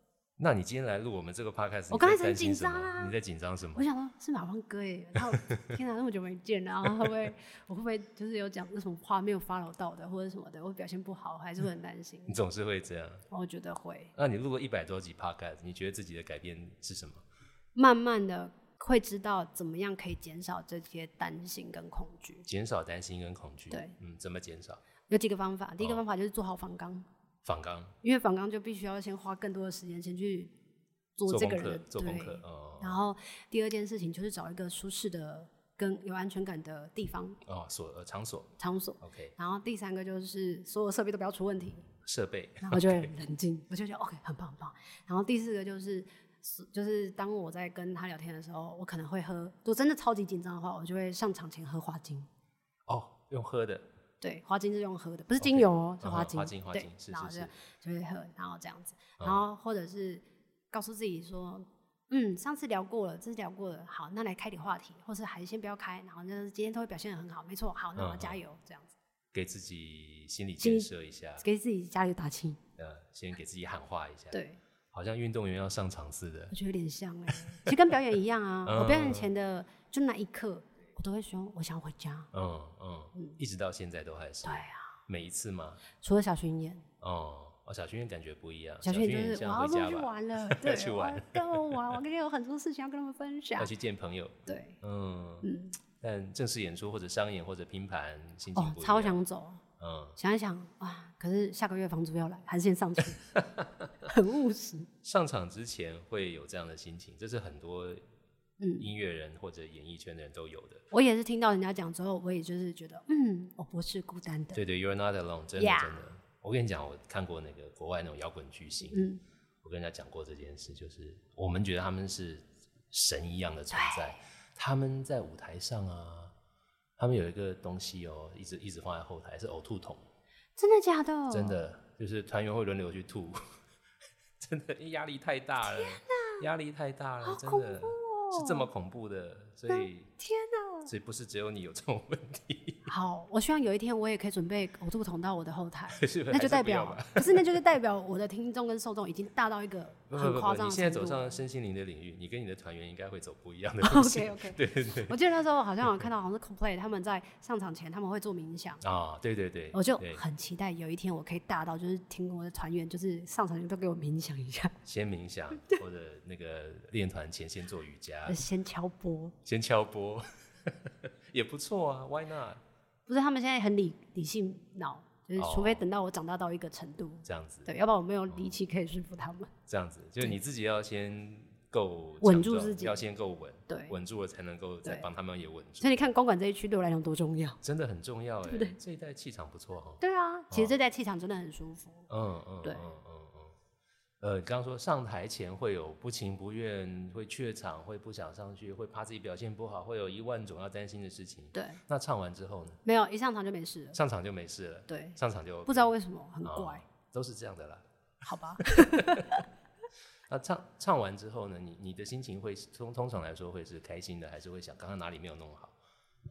那你今天来录我们这个 podcast，我刚才很紧张啊！你在紧张什么？我想说，是马芳哥哎，然后 天哪，那么久没见，然后会不会我会不会就是有讲那什么话没有 follow 到的，或者什么的，我表现不好，还是会很担心。你总是会这样？我觉得会。那你录了一百多集 podcast，你觉得自己的改变是什么？慢慢的会知道怎么样可以减少这些担心跟恐惧。减少担心跟恐惧。对，嗯，怎么减少？有几个方法。第一个方法就是做好仿纲。仿纲。因为仿纲就必须要先花更多的时间先去。做这个人对，然后第二件事情就是找一个舒适的、跟有安全感的地方哦，所呃场所场所 OK。然后第三个就是所有设备都不要出问题，设备，然后就会冷静，我就觉得 OK 很棒很棒。然后第四个就是就是当我在跟他聊天的时候，我可能会喝，我真的超级紧张的话，我就会上场前喝花精。哦，用喝的？对，花精是用喝的，不是精油哦，是花精。花精花精是然后就就会喝，然后这样子，然后或者是。告诉自己说，嗯，上次聊过了，这次聊过了，好，那来开点话题，或是还是先不要开，然后就是今天都会表现的很好，没错，好，那我要加油，这样子，给自己心理建设一下，给自己加油打气，呃，先给自己喊话一下，对，好像运动员要上场似的，我觉得有点像哎，其实跟表演一样啊，我表演前的就那一刻，我都会说我想回家，嗯嗯，一直到现在都还是，对啊，每一次吗？除了小巡演，哦。哦小巡演感觉不一样，小巡演就是我要出去玩了，对，去玩，跟我玩，我今天有很多事情要跟他们分享，要去见朋友，对，嗯。嗯，但正式演出或者商演或者拼盘，心情哦超想走，嗯，想一想哇，可是下个月房租要来，还是先上去，很务实。上场之前会有这样的心情，这是很多嗯。音乐人或者演艺圈的人都有的。我也是听到人家讲之后，我也就是觉得，嗯，我不是孤单的。对对，You're not alone，真的真的。我跟你讲，我看过那个国外那种摇滚巨星，嗯，我跟人家讲过这件事，就是我们觉得他们是神一样的存在，他们在舞台上啊，他们有一个东西哦，一直一直放在后台是呕吐桶，真的假的？真的，就是团员会轮流去吐，真的压力太大了，压力太大了，真的是这么恐怖的，所以天哪！所以不是只有你有这种问题。好，我希望有一天我也可以准备呕吐桶到我的后台，那就代表不是，那就是代表我的听众跟受众已经大到一个很夸张。你现在走上身心灵的领域，你跟你的团员应该会走不一样的 路。OK OK，对对对。我记得那时候好像有看到好像是 Complay 他们在上场前他们会做冥想啊，对对对。我就很期待有一天我可以大到就是听我的团员就是上场前都给我冥想一下，先冥想或者那个练团前先做瑜伽，先敲波，先敲波。也不错啊，Why not？不是他们现在很理理性脑，就是除非等到我长大到一个程度，这样子，对，要不然我没有力气可以说服他们。这样子，就是你自己要先够稳住自己，要先够稳，对，稳住了才能够再帮他们也稳住。所以你看，公馆这一区对我来讲多重要，真的很重要，哎，对，这一代气场不错哈。对啊，其实这代气场真的很舒服。嗯嗯，对。呃，刚刚说上台前会有不情不愿，会怯场，会不想上去，会怕自己表现不好，会有一万种要担心的事情。对。那唱完之后呢？没有，一上场就没事了。上场就没事了。对。上场就不知道为什么很怪。都是这样的啦。好吧。那唱唱完之后呢？你你的心情会通通常来说会是开心的，还是会想刚刚哪里没有弄好？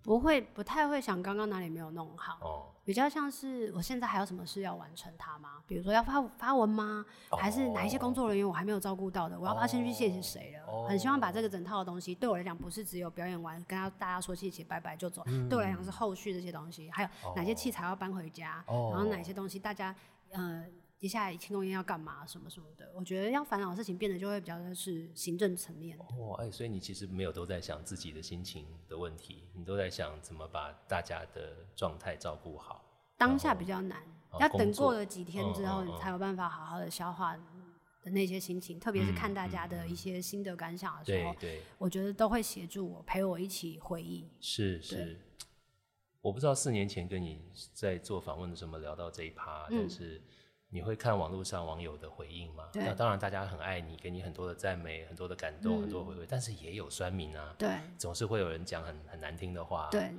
不会，不太会想刚刚哪里没有弄好，哦，比较像是我现在还有什么事要完成它吗？比如说要发发文吗？还是哪一些工作人员我还没有照顾到的？我要不要先去谢谢谁了？很希望把这个整套的东西，对我来讲不是只有表演完跟大家说谢谢拜拜就走，对我来讲是后续这些东西，还有哪些器材要搬回家，然后哪些东西大家呃。接下来庆功宴要干嘛？什么什么的？我觉得要烦恼的事情变得就会比较的是行政层面。哦，哎，所以你其实没有都在想自己的心情的问题，你都在想怎么把大家的状态照顾好。当下比较难，要等过了几天之后，你才有办法好好的消化的那些心情。特别是看大家的一些心得感想的时候，对，我觉得都会协助我，陪我一起回忆。是是，我不知道四年前跟你在做访问的时候聊到这一趴，但是。你会看网络上网友的回应吗？那当然，大家很爱你，给你很多的赞美，很多的感动，很多回馈。但是也有酸民啊，对，总是会有人讲很很难听的话。对，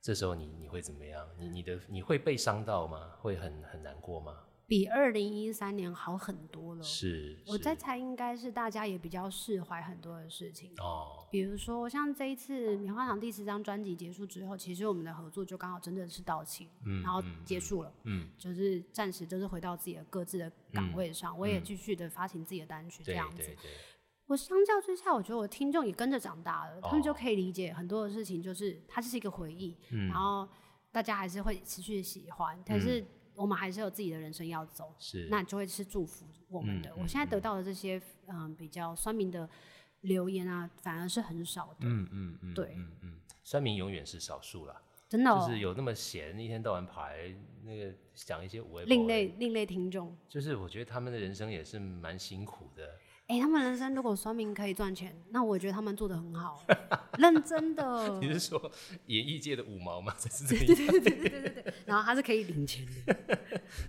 这时候你你会怎么样？你你的你会被伤到吗？会很很难过吗？比二零一三年好很多了。是，我在猜，应该是大家也比较释怀很多的事情。哦，比如说像这一次棉花糖第四张专辑结束之后，其实我们的合作就刚好真的是到期，嗯，然后结束了，嗯，就是暂时就是回到自己的各自的岗位上，我也继续的发行自己的单曲这样子。我相较之下，我觉得我听众也跟着长大了，他们就可以理解很多的事情，就是它就是一个回忆，然后大家还是会持续的喜欢，但是。我们还是有自己的人生要走，是。那就会是祝福我们的。我现在得到的这些嗯。比较酸民的留言啊，反而是很少的。嗯嗯嗯，对，嗯嗯，酸民永远是少数啦，真的，就是有那么闲，一天到晚跑来那个讲一些无谓另类另类听众，就是我觉得他们的人生也是蛮辛苦的。哎，他们人生如果双明可以赚钱，那我觉得他们做的很好，认真的。你是说演艺界的五毛吗？对对对对对对。然后他是可以领钱的，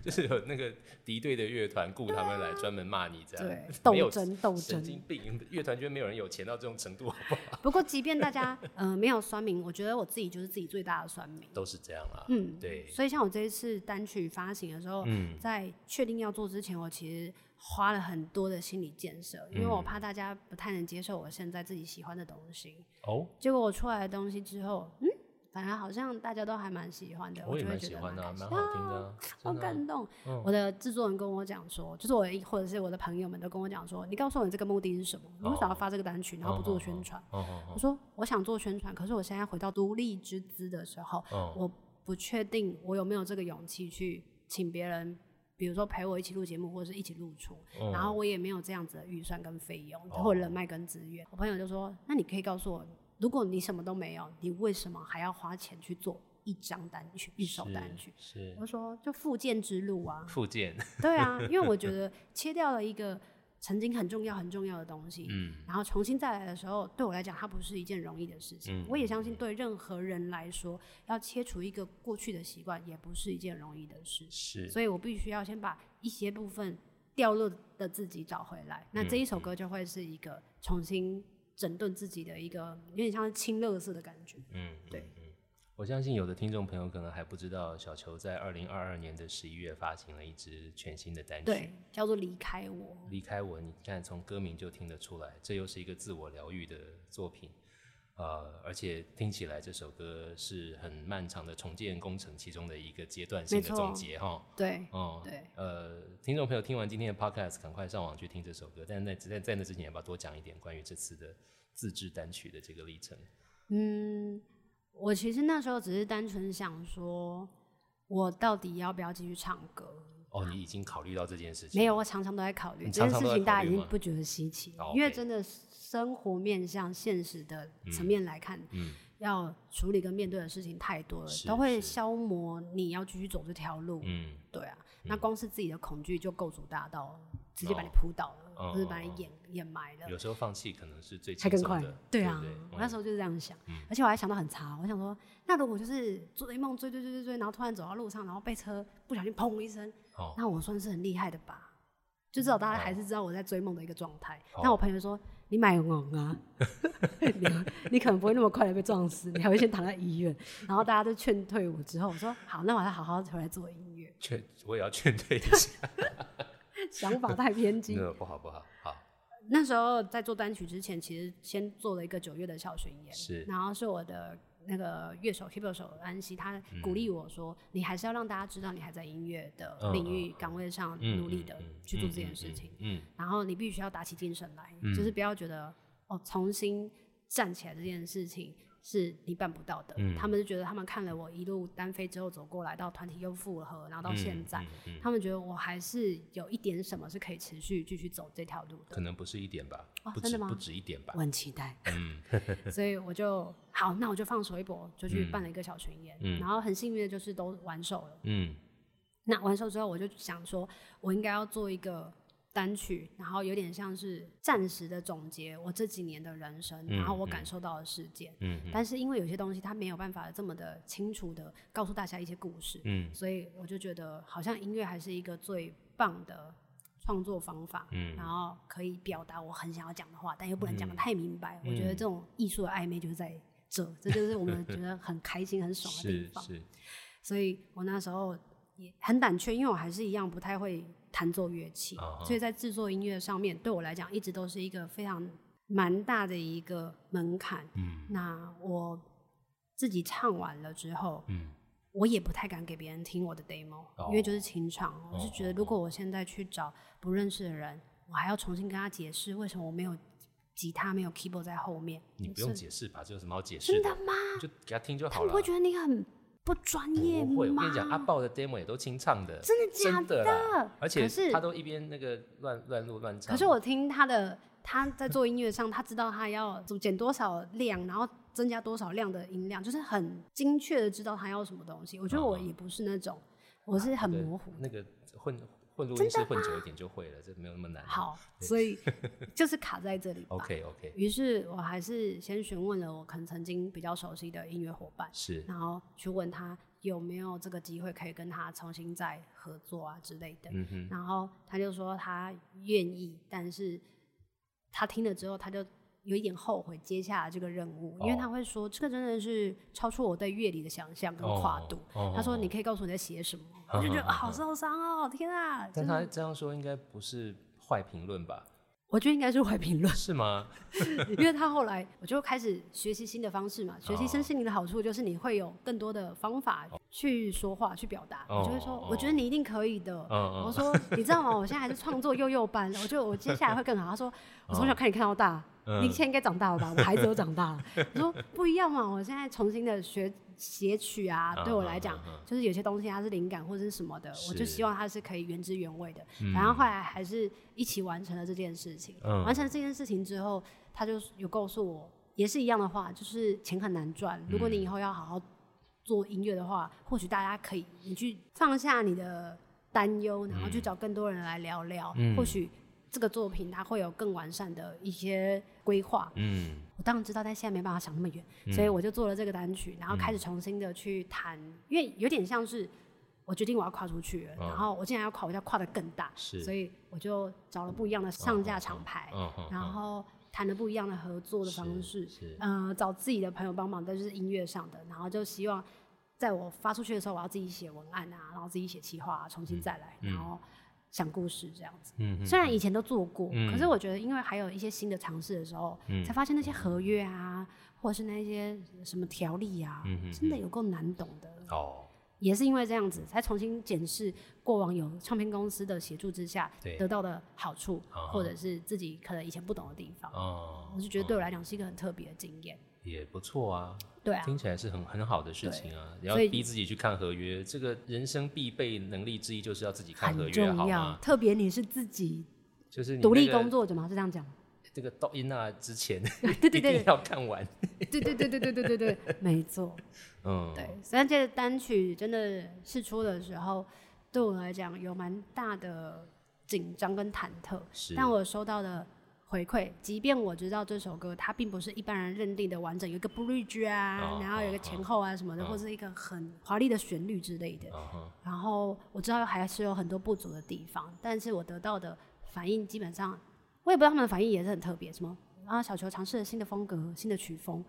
就是有那个敌对的乐团雇他们来专门骂你这样。对，斗争斗争。神经病，乐团居然没有人有钱到这种程度，好不好？不过即便大家呃没有酸民，我觉得我自己就是自己最大的酸民。都是这样啊。嗯，对。所以像我这一次单曲发行的时候，在确定要做之前，我其实。花了很多的心理建设，因为我怕大家不太能接受我现在自己喜欢的东西。哦，结果我出来的东西之后，嗯，反而好像大家都还蛮喜欢的。我也蛮喜欢的，蛮好听的，好感动。我的制作人跟我讲说，就是我或者是我的朋友们都跟我讲说，你告诉我你这个目的是什么？你为什么要发这个单曲，然后不做宣传？我说我想做宣传，可是我现在回到独立之资的时候，我不确定我有没有这个勇气去请别人。比如说陪我一起录节目，或者是一起录出，然后我也没有这样子的预算跟费用，或人脉跟资源。我朋友就说：“那你可以告诉我，如果你什么都没有，你为什么还要花钱去做一张单曲、一首单曲？”是，我说：“就复健之路啊。”复健。对啊，因为我觉 得切掉了一个。曾经很重要很重要的东西，嗯，然后重新再来的时候，对我来讲，它不是一件容易的事情。我也相信，对任何人来说，要切除一个过去的习惯，也不是一件容易的事。是，所以我必须要先把一些部分掉落的自己找回来。那这一首歌就会是一个重新整顿自己的一个有点像是清乐色的感觉。嗯，对。我相信有的听众朋友可能还不知道，小球在二零二二年的十一月发行了一支全新的单曲，对，叫做《离开我》。离开我，你看从歌名就听得出来，这又是一个自我疗愈的作品。呃，而且听起来这首歌是很漫长的重建工程其中的一个阶段性的总结，哈。对，哦，对。呃，听众朋友听完今天的 podcast，赶快上网去听这首歌。但是在在在那之前，要不要多讲一点关于这次的自制单曲的这个历程？嗯。我其实那时候只是单纯想说，我到底要不要继续唱歌？哦，你已经考虑到这件事情？没有，我常常都在考虑这件事情，大家已经不觉得稀奇，因为真的生活面向现实的层面来看，嗯要处理跟面对的事情太多了，都会消磨你要继续走这条路。嗯，对啊，那光是自己的恐惧就构筑大到直接把你扑倒了。或者把你掩掩埋了。有时候放弃可能是最还更快。对啊，我那时候就是这样想，而且我还想到很差。我想说，那如果就是做梦，追追追追追，然后突然走到路上，然后被车不小心砰一声，那我算是很厉害的吧？就至少大家还是知道我在追梦的一个状态。那我朋友说：“你买懵啊，你你可能不会那么快的被撞死，你还会先躺在医院。”然后大家都劝退我之后，我说：“好，那我要好好回来做音乐。”劝我也要劝退一下。想法太偏激，不好不好。好，那时候在做单曲之前，其实先做了一个九月的小巡演，是，然后是我的那个乐手 keyboard 手安西，他鼓励我说：“你还是要让大家知道你还在音乐的领域岗位上努力的去做这件事情。”嗯，然后你必须要打起精神来，就是不要觉得哦，重新站起来这件事情。是你办不到的，他们是觉得他们看了我一路单飞之后走过来，到团体又复合，然后到现在，他们觉得我还是有一点什么是可以持续继续走这条路的。可能不是一点吧？真的吗？不止一点吧？我很期待。嗯，所以我就好，那我就放手一搏，就去办了一个小巡演，然后很幸运的就是都完售了。嗯，那完售之后，我就想说，我应该要做一个。单曲，然后有点像是暂时的总结我这几年的人生，然后我感受到的事件。嗯，但是因为有些东西它没有办法这么的清楚的告诉大家一些故事，嗯，所以我就觉得好像音乐还是一个最棒的创作方法。嗯，然后可以表达我很想要讲的话，但又不能讲的太明白。我觉得这种艺术的暧昧就是在这，这就是我们 觉得很开心、很爽的地方。是，所以我那时候也很胆怯，因为我还是一样不太会。弹奏乐器，所以在制作音乐上面，对我来讲一直都是一个非常蛮大的一个门槛。嗯，那我自己唱完了之后，嗯，我也不太敢给别人听我的 demo，因为就是清唱。我是觉得，如果我现在去找不认识的人，我还要重新跟他解释为什么我没有吉他、没有 keyboard 在后面。你不用解释吧？这有什么好解释？真的吗？就给他听就好了。他不会觉得你很。不专业吗？我跟你讲，阿豹的 demo 也都清唱的，真的假的？而且他都一边那个乱乱录乱唱。可是我听他的，他在做音乐上，他知道他要减多少量，然后增加多少量的音量，就是很精确的知道他要什么东西。我觉得我也不是那种，我是很模糊。那个混。混录音室混久一点就会了，这没有那么难。好，所以就是卡在这里。OK OK。于是我还是先询问了我可能曾经比较熟悉的音乐伙伴，是，然后去问他有没有这个机会可以跟他重新再合作啊之类的。嗯哼。然后他就说他愿意，但是他听了之后他就。有一点后悔接下这个任务，因为他会说这个真的是超出我对乐理的想象跟跨度。他说：“你可以告诉我在写什么？”我就觉得 好受伤哦，天啊！但他这样说应该不是坏评论吧？我觉得应该是坏评论，是吗？因为他后来我就开始学习新的方式嘛，学习身心灵的好处就是你会有更多的方法去说话、去表达。我就会说：“我觉得你一定可以的。”我说：“你知道吗？我现在还是创作幼幼班，我就我接下来会更好。”他说：“我从小看你看到大。”你现在应该长大了吧？我孩子都长大了。我说不一样嘛，我现在重新的学写曲啊，对我来讲，就是有些东西它是灵感或者是什么的，我就希望它是可以原汁原味的。然后后来还是一起完成了这件事情。完成这件事情之后，他就有告诉我，也是一样的话，就是钱很难赚。如果你以后要好好做音乐的话，或许大家可以你去放下你的担忧，然后去找更多人来聊聊，或许。这个作品它会有更完善的一些规划，嗯，我当然知道，但现在没办法想那么远，所以我就做了这个单曲，然后开始重新的去谈，因为有点像是我决定我要跨出去了，然后我既然要跨，我就要跨得更大，所以我就找了不一样的上架厂牌，然后谈了不一样的合作的方式，嗯，找自己的朋友帮忙，但就是音乐上的，然后就希望在我发出去的时候，我要自己写文案啊，然后自己写企划，重新再来，然后讲故事这样子。虽然以前都做过，可是我觉得因为还有一些新的尝试的时候，才发现那些合约啊，或者是那些什么条例啊，真的有够难懂的。哦。也是因为这样子，才重新检视过往有唱片公司的协助之下得到的好处，或者是自己可能以前不懂的地方。哦，我就觉得对我来讲是一个很特别的经验。也不错啊，对啊，听起来是很很好的事情啊。你要逼自己去看合约，这个人生必备能力之一就是要自己看合约，好吗？特别你是自己就是独立工作者嘛？是这样讲？这个抖音啊，之前 对对对要看完，对对对对对对对对，没错。嗯，对，虽然这个单曲真的试出的时候，对我来讲有蛮大的紧张跟忐忑，但我收到的回馈，即便我知道这首歌它并不是一般人认定的完整，有一个 bridge 啊，然后有一个前后啊什么的，或是一个很华丽的旋律之类的，然后我知道还是有很多不足的地方，但是我得到的反应基本上，我也不知道他们的反应也是很特别，什么？然后小球尝试了新的风格、新的曲风，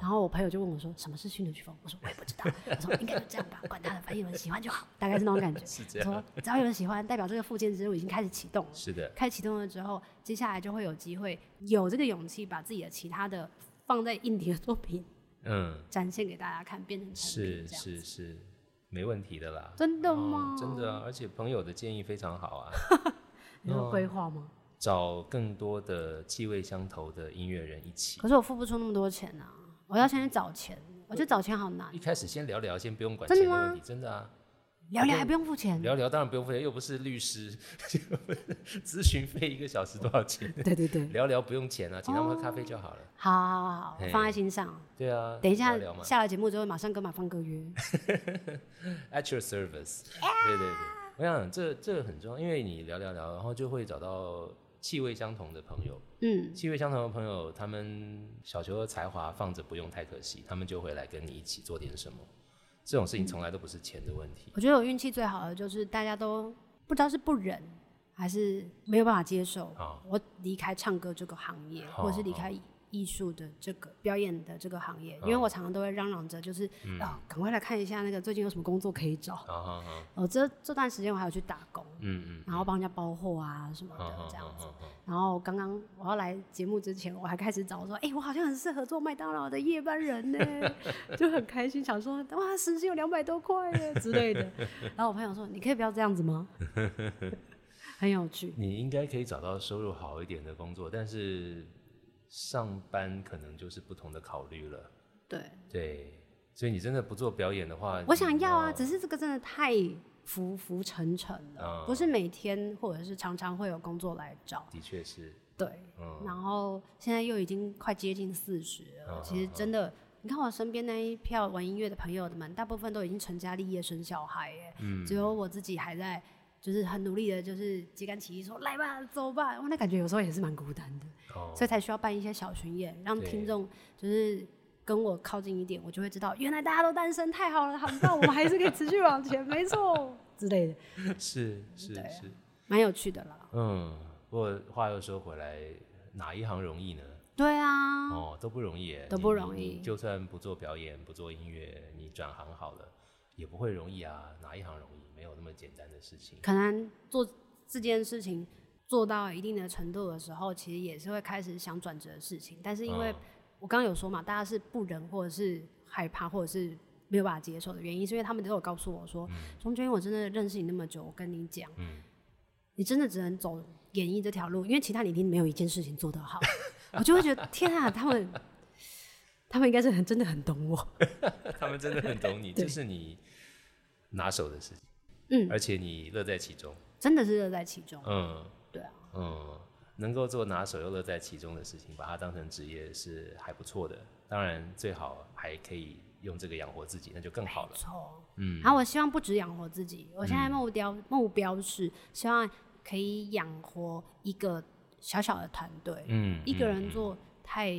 然后我朋友就问我说：“什么是新的曲风？”我说：“我也不知道。”我说：“应该就这样吧，管他的，反正有人喜欢就好，大概是那种感觉。”是这样。说只要有人喜欢，代表这个附件之路已经开始启动了。是的。开始启动了之后，接下来就会有机会有这个勇气，把自己的其他的放在硬碟的作品，嗯，展现给大家看，变成是是是，没问题的啦。真的吗？真的啊！而且朋友的建议非常好啊。你有规划吗？找更多的气味相投的音乐人一起。可是我付不出那么多钱啊！我要先去找钱，我觉得找钱好难。一开始先聊聊，先不用管钱的问题，真的啊。聊聊还不用付钱？聊聊当然不用付钱，又不是律师，咨询费一个小时多少钱？对对对。聊聊不用钱啊，请他们喝咖啡就好了。好，好，好，好，放在心上。对啊。等一下下了节目之后，马上跟马芳哥约。At your service。对对对，我想这这个很重要，因为你聊聊聊，然后就会找到。气味相同的朋友，嗯，气味相同的朋友，他们小球的才华放着不用太可惜，他们就会来跟你一起做点什么。这种事情从来都不是钱的问题。我觉得我运气最好的就是大家都不知道是不忍还是没有办法接受我离开唱歌这个行业，或者是离开。艺术的这个表演的这个行业，因为我常常都会嚷嚷着，就是啊，赶快来看一下那个最近有什么工作可以找。哦，这这段时间我还有去打工，嗯嗯，然后帮人家包货啊什么的这样子。然后刚刚我要来节目之前，我还开始找说，哎，我好像很适合做麦当劳的夜班人呢，就很开心，想说哇，时薪有两百多块耶之类的。然后我朋友说，你可以不要这样子吗？很有趣。你应该可以找到收入好一点的工作，但是。上班可能就是不同的考虑了，对。对，所以你真的不做表演的话，我想要啊，只是这个真的太浮浮沉沉了，不是每天或者是常常会有工作来找，的确是，对，嗯。然后现在又已经快接近四十了，其实真的，你看我身边那一票玩音乐的朋友们，大部分都已经成家立业生小孩，哎，只有我自己还在。就是很努力的，就是揭竿起义，说来吧，走吧。我那感觉有时候也是蛮孤单的，所以才需要办一些小巡演，让听众就是跟我靠近一点，我就会知道，原来大家都单身，太好了，好棒，我们还是可以持续往前，没错之类的。是是是，蛮有趣的啦。嗯，不过话又说回来，哪一行容易呢？对啊，哦，都不容易，都不容易。就算不做表演，不做音乐，你转行好了，也不会容易啊。哪一行容易？没有那么简单的事情。可能做这件事情做到一定的程度的时候，其实也是会开始想转折的事情。但是因为我刚刚有说嘛，大家是不忍或者是害怕或者是没有办法接受的原因，是因为他们都有告诉我说：“钟娟，我真的认识你那么久，我跟你讲，你真的只能走演艺这条路，因为其他你一定没有一件事情做得好。”我就会觉得天啊，他们他们应该是很真的很懂我，他们真的很懂你，这是你拿手的事情。嗯，而且你乐在其中，真的是乐在其中。嗯，嗯，能够做拿手又乐在其中的事情，把它当成职业是还不错的。当然，最好还可以用这个养活自己，那就更好了。错，嗯。然后我希望不止养活自己，我现在目标目标是希望可以养活一个小小的团队。嗯，一个人做太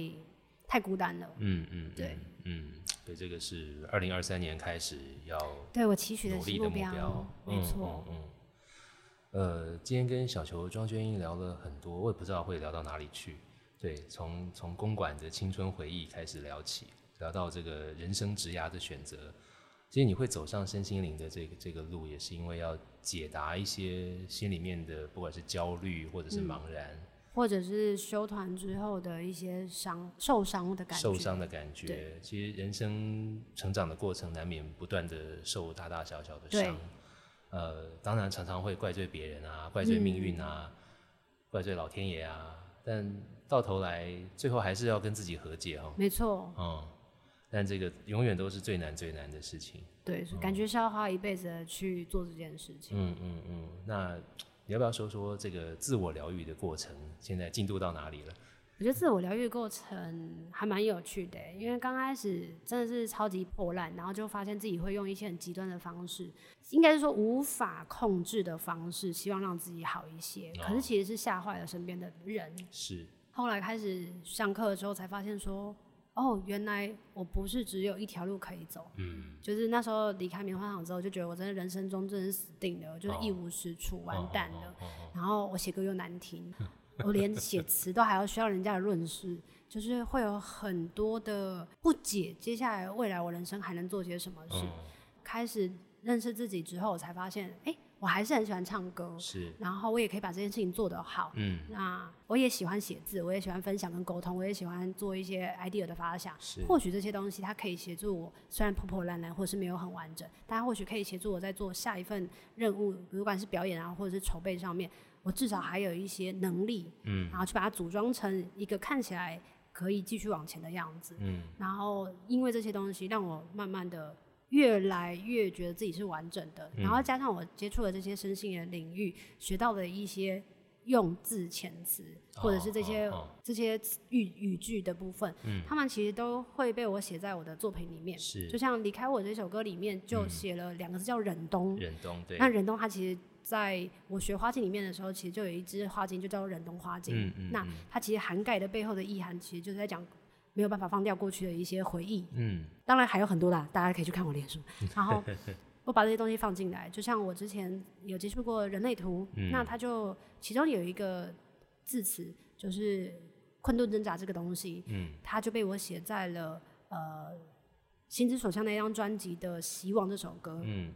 太孤单了。嗯嗯，对，嗯。所以这个是二零二三年开始要对我期许的目标，没错。嗯，呃，今天跟小球庄娟英聊了很多，我也不知道会聊到哪里去。对，从从公馆的青春回忆开始聊起，聊到这个人生职涯的选择。其实你会走上身心灵的这个这个路，也是因为要解答一些心里面的，不管是焦虑或者是茫然，或者是修团之后的一些伤、受伤的感觉。受伤的感觉，其实人生成长的过程难免不断的受大大小小的伤。呃，当然常常会怪罪别人啊，怪罪命运啊，怪罪老天爷啊，但到头来最后还是要跟自己和解哦。没错。嗯。但这个永远都是最难最难的事情。对，感觉是要花一辈子去做这件事情。嗯嗯嗯。那你要不要说说这个自我疗愈的过程？现在进度到哪里了？我觉得自我疗愈过程还蛮有趣的，因为刚开始真的是超级破烂，然后就发现自己会用一些很极端的方式，应该是说无法控制的方式，希望让自己好一些。可是其实是吓坏了身边的人。是。后来开始上课的时候，才发现说。哦，原来我不是只有一条路可以走。嗯，就是那时候离开棉花糖之后，就觉得我真的人生中真是死定了，就是一无是处，完蛋了。然后我写歌又难听，我连写词都还要需要人家的论述，就是会有很多的不解。接下来未来我人生还能做些什么事？开始认识自己之后，我才发现，哎。我还是很喜欢唱歌，是，然后我也可以把这件事情做得好，嗯，那我也喜欢写字，我也喜欢分享跟沟通，我也喜欢做一些 idea 的发想，是，或许这些东西它可以协助我，虽然破破烂烂或是没有很完整，但它或许可以协助我在做下一份任务，不管是表演啊或者是筹备上面，我至少还有一些能力，嗯，然后去把它组装成一个看起来可以继续往前的样子，嗯，然后因为这些东西让我慢慢的。越来越觉得自己是完整的，然后加上我接触了这些身心的领域，学到的一些用字遣词，或者是这些这些语语句的部分，嗯他们其实都会被我写在我的作品里面。是，就像离开我这首歌里面就写了两个字叫忍冬。忍冬，对。那忍冬它其实在我学花镜里面的时候，其实就有一支花镜就叫忍冬花镜。嗯嗯。那它其实涵盖的背后的意涵，其实就是在讲。没有办法放掉过去的一些回忆，嗯，当然还有很多啦，大家可以去看我脸书，然后我把这些东西放进来，就像我之前有接触过人类图，那它就其中有一个字词就是困顿挣扎这个东西，嗯，它就被我写在了呃心之所向那张专辑的希望这首歌，嗯，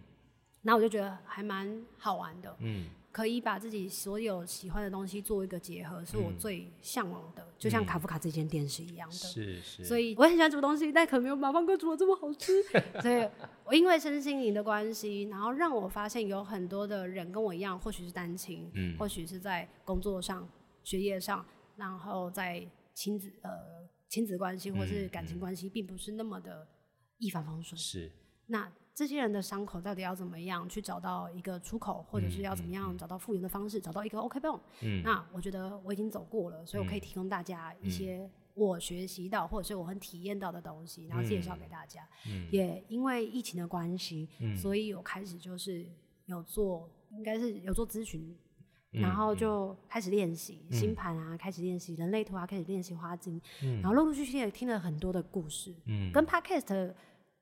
那我就觉得还蛮好玩的，嗯。可以把自己所有喜欢的东西做一个结合，是我最向往的，就像卡夫卡这间店是一样的。是是。所以我很喜欢煮东西，但可能没有马芳哥煮的这么好吃。所以我因为身心灵的关系，然后让我发现有很多的人跟我一样，或许是单亲，嗯，或许是在工作上、学业上，然后在亲子呃亲子关系或是感情关系，并不是那么的一帆风顺。是。那。这些人的伤口到底要怎么样去找到一个出口，或者是要怎么样找到复原的方式，找到一个 OK 泵？嗯，那我觉得我已经走过了，所以我可以提供大家一些我学习到或者是我很体验到的东西，然后介绍给大家。嗯，也因为疫情的关系，所以我开始就是有做，应该是有做咨询，然后就开始练习星盘啊，开始练习人类图啊，开始练习花精，然后陆陆续续也听了很多的故事，嗯，跟 Podcast。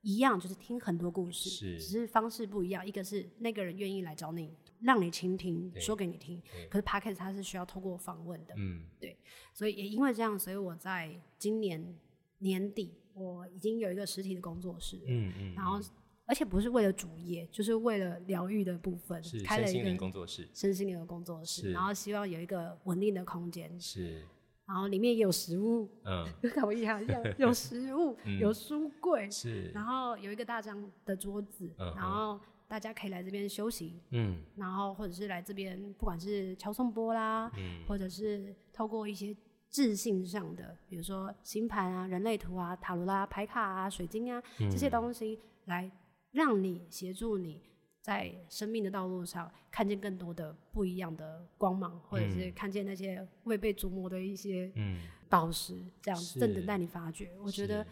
一样就是听很多故事，是，只是方式不一样。一个是那个人愿意来找你，让你倾听，说给你听。可是 podcast 它是需要透过访问的，嗯，对。所以也因为这样，所以我在今年年底，我已经有一个实体的工作室，嗯嗯。然后，而且不是为了主业，就是为了疗愈的部分，开了一个工作室，身心灵的工作室。然后希望有一个稳定的空间，是。然后里面也有食物，嗯，跟我一样一样，有食物，有书柜，是，然后有一个大张的桌子，然后大家可以来这边休息，嗯，然后或者是来这边，不管是敲颂波啦，嗯，或者是透过一些智性上的，比如说星盘啊、人类图啊、塔罗啦、牌卡啊、水晶啊这些东西，来让你协助你。在生命的道路上，看见更多的不一样的光芒，或者是看见那些未被琢磨的一些宝石，这样正等待你发掘。我觉得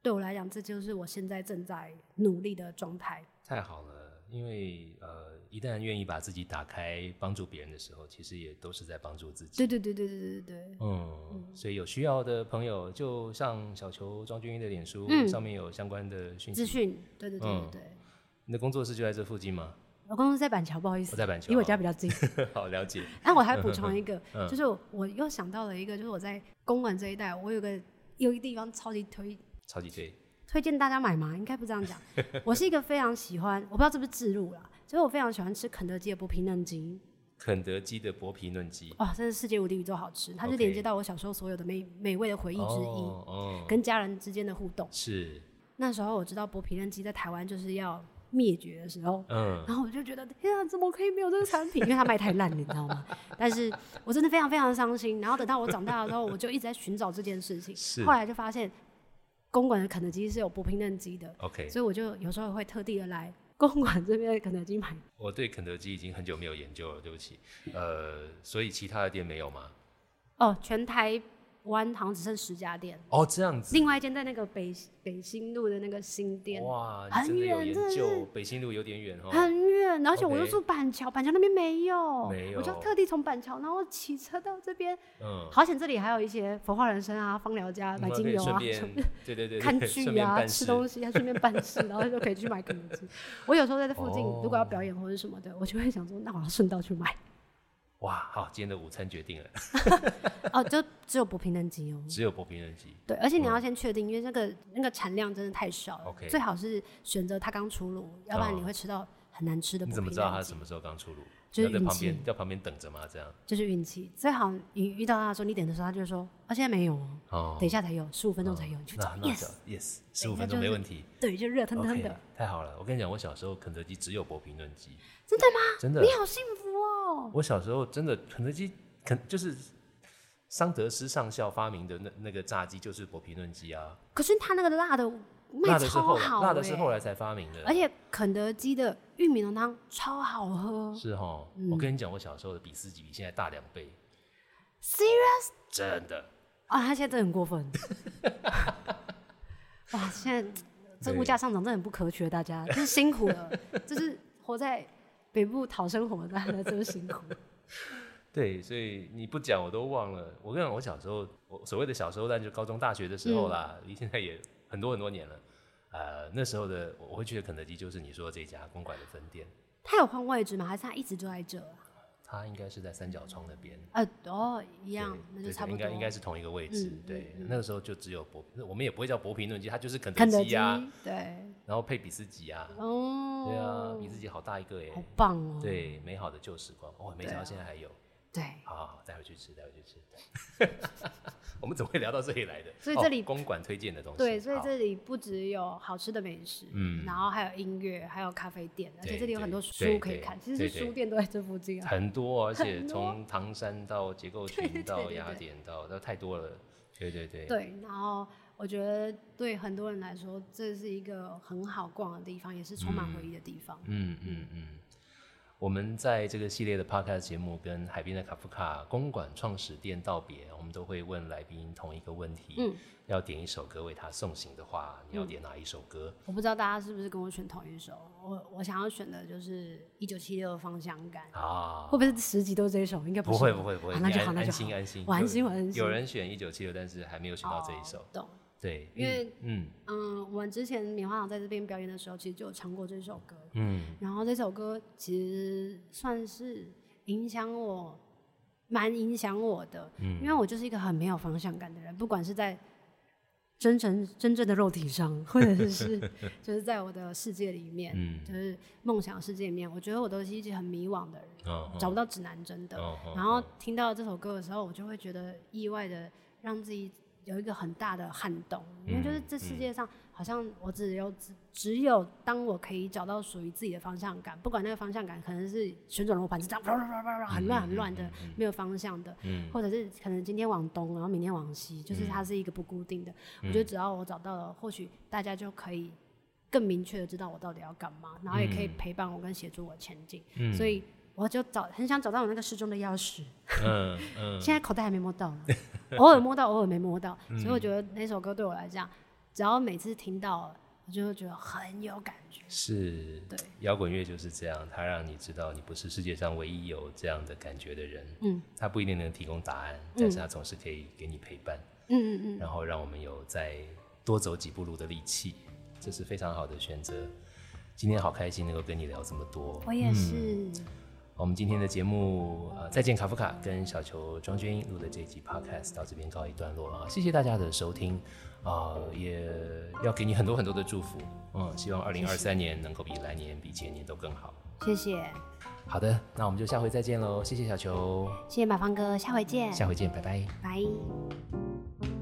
对我来讲，这就是我现在正在努力的状态。太好了，因为呃，一旦愿意把自己打开，帮助别人的时候，其实也都是在帮助自己。对对对对对对对。嗯，所以有需要的朋友，就上小球庄君英的脸书，上面有相关的讯息。资讯，对对对对对。你的工作室就在这附近吗？我工作室在板桥，不好意思，我在板桥，离我家比较近。好了解。那 我还补充一个，就是我又想到了一个，就是我在公馆这一带，我有个有一个地方超级推，超级推，推荐大家买吗？应该不这样讲。我是一个非常喜欢，我不知道是不是自入啦，就是我非常喜欢吃肯德基的薄皮嫩鸡。肯德基的薄皮嫩鸡，哇，真是世界无敌宇宙好吃！它是连接到我小时候所有的美美味的回忆之一，哦，跟家人之间的互动。是。那时候我知道薄皮嫩鸡在台湾就是要灭绝的时候，嗯，然后我就觉得天啊，怎么可以没有这个产品？因为它卖太烂了，你知道吗？但是我真的非常非常的伤心。然后等到我长大的时候，我就一直在寻找这件事情。是。后来就发现公馆的肯德基是有薄平嫩鸡的，OK。所以我就有时候会特地的来。公馆这边的肯德基买，我对肯德基已经很久没有研究了，对不起。呃，所以其他的店没有吗？哦，全台。湾好像只剩十家店哦，这样子。另外一间在那个北北新路的那个新店，哇，很远，真的是。北新路有点远哦，很远。而且我又住板桥，板桥那边没有，没有，我就特地从板桥，然后骑车到这边。嗯，好险这里还有一些佛化人生啊、芳疗家买精油啊，对对 对，看剧啊、吃东西，还顺便办事，然后就可以去买肯德基。我有时候在这附近，如果要表演或者什么的，我就会想说，那我要顺道去买。哇，好，今天的午餐决定了。哦，就只有薄皮嫩鸡哦。只有薄皮嫩鸡。对，而且你要先确定，因为那个那个产量真的太少了。OK。最好是选择它刚出炉，要不然你会吃到很难吃的。你怎么知道它什么时候刚出炉？就是在旁边，在旁边等着嘛？这样。就是运气，最好你遇到他的时候，你点的时候，他就说：“啊，现在没有哦，等一下才有，十五分钟才有。”你去找。Yes，Yes，十五分钟没问题。对，就热腾腾的。太好了，我跟你讲，我小时候肯德基只有薄皮嫩鸡。真的吗？真的。你好幸福哦！我小时候真的肯德基，肯就是桑德斯上校发明的那那个炸鸡就是薄皮嫩鸡啊。可是他那个辣的卖超好，辣的是后来才发明的。而且肯德基的玉米浓汤超好喝。是哈，我跟你讲，我小时候的比斯吉比现在大两倍。Serious？真的？啊，他现在真的很过分。哇，现在这物价上涨真的很不可取，大家真是辛苦了，就是活在。北部讨生活，大家这么辛苦。对，所以你不讲我都忘了。我跟你讲，我小时候，我所谓的小时候，但就高中、大学的时候啦，离现在也很多很多年了。呃，那时候的我会去的肯德基，就是你说这家公馆的分店。他有换位置吗？还是他一直就在这？他应该是在三角窗那边。呃，哦，一样，那就差不多。应该应该是同一个位置。对，那个时候就只有薄，我们也不会叫薄皮嫩鸡，它就是肯德基啊。对。然后配比斯吉啊。哦。对啊，比斯吉好大一个耶。好棒哦。对，美好的旧时光，哦，没想到现在还有。对。好好好，带回去吃，带回去吃。我们怎么会聊到这里来的？所以这里公馆推荐的东西。对，所以这里不只有好吃的美食，嗯，然后还有音乐，还有咖啡店，而且这里有很多书可以看。其实书店都在这附近啊。很多，而且从唐山到结构群到 雅典到，那太多了。对对对。对，然后我觉得对很多人来说，这是一个很好逛的地方，也是充满回忆的地方。嗯嗯嗯。我们在这个系列的 podcast 节目跟海边的卡夫卡公馆创始店道别，我们都会问来宾同一个问题：嗯，要点一首歌为他送行的话，你要点哪一首歌？我不知道大家是不是跟我选同一首，我我想要选的就是一九七六方向感啊，会不会是十集都是这一首？应该不会不会不会，那就好，那就安心安心，我安心我安心。有人选一九七六，但是还没有选到这一首。懂。对，因为嗯嗯，我们之前棉花糖在这边表演的时候，其实就有唱过这首歌。嗯，然后这首歌其实算是影响我，蛮影响我的。嗯，因为我就是一个很没有方向感的人，不管是在真诚真正的肉体上，或者是 就是在我的世界里面，嗯，就是梦想世界里面，我觉得我都是一直很迷惘的人，找不到指南针的。然后听到这首歌的时候，我就会觉得意外的让自己。有一个很大的撼动，因为就是这世界上好像我只有只只有当我可以找到属于自己的方向感，不管那个方向感可能是旋转罗盘是这样很乱很乱的，没有方向的，或者是可能今天往东，然后明天往西，就是它是一个不固定的。我觉得只要我找到了，或许大家就可以更明确的知道我到底要干嘛，然后也可以陪伴我跟协助我前进。所以。我就找很想找到我那个失踪的钥匙，嗯 嗯，现在口袋还没摸到，偶尔摸到，偶尔没摸到，所以我觉得那首歌对我来讲，只要每次听到，我就会觉得很有感觉。是，对，摇滚乐就是这样，它让你知道你不是世界上唯一有这样的感觉的人。嗯，它不一定能提供答案，但是它总是可以给你陪伴。嗯嗯嗯，然后让我们有再多走几步路的力气，这是非常好的选择。今天好开心能够跟你聊这么多，我也是。我们今天的节目，呃，再见卡夫卡跟小球庄娟英录的这一集 podcast 到这边告一段落啊，谢谢大家的收听，啊，也要给你很多很多的祝福，嗯，希望二零二三年能够比来年、比前年都更好。谢谢。好的，那我们就下回再见喽，谢谢小球，谢谢马芳哥，下回见，下回见，拜拜，拜。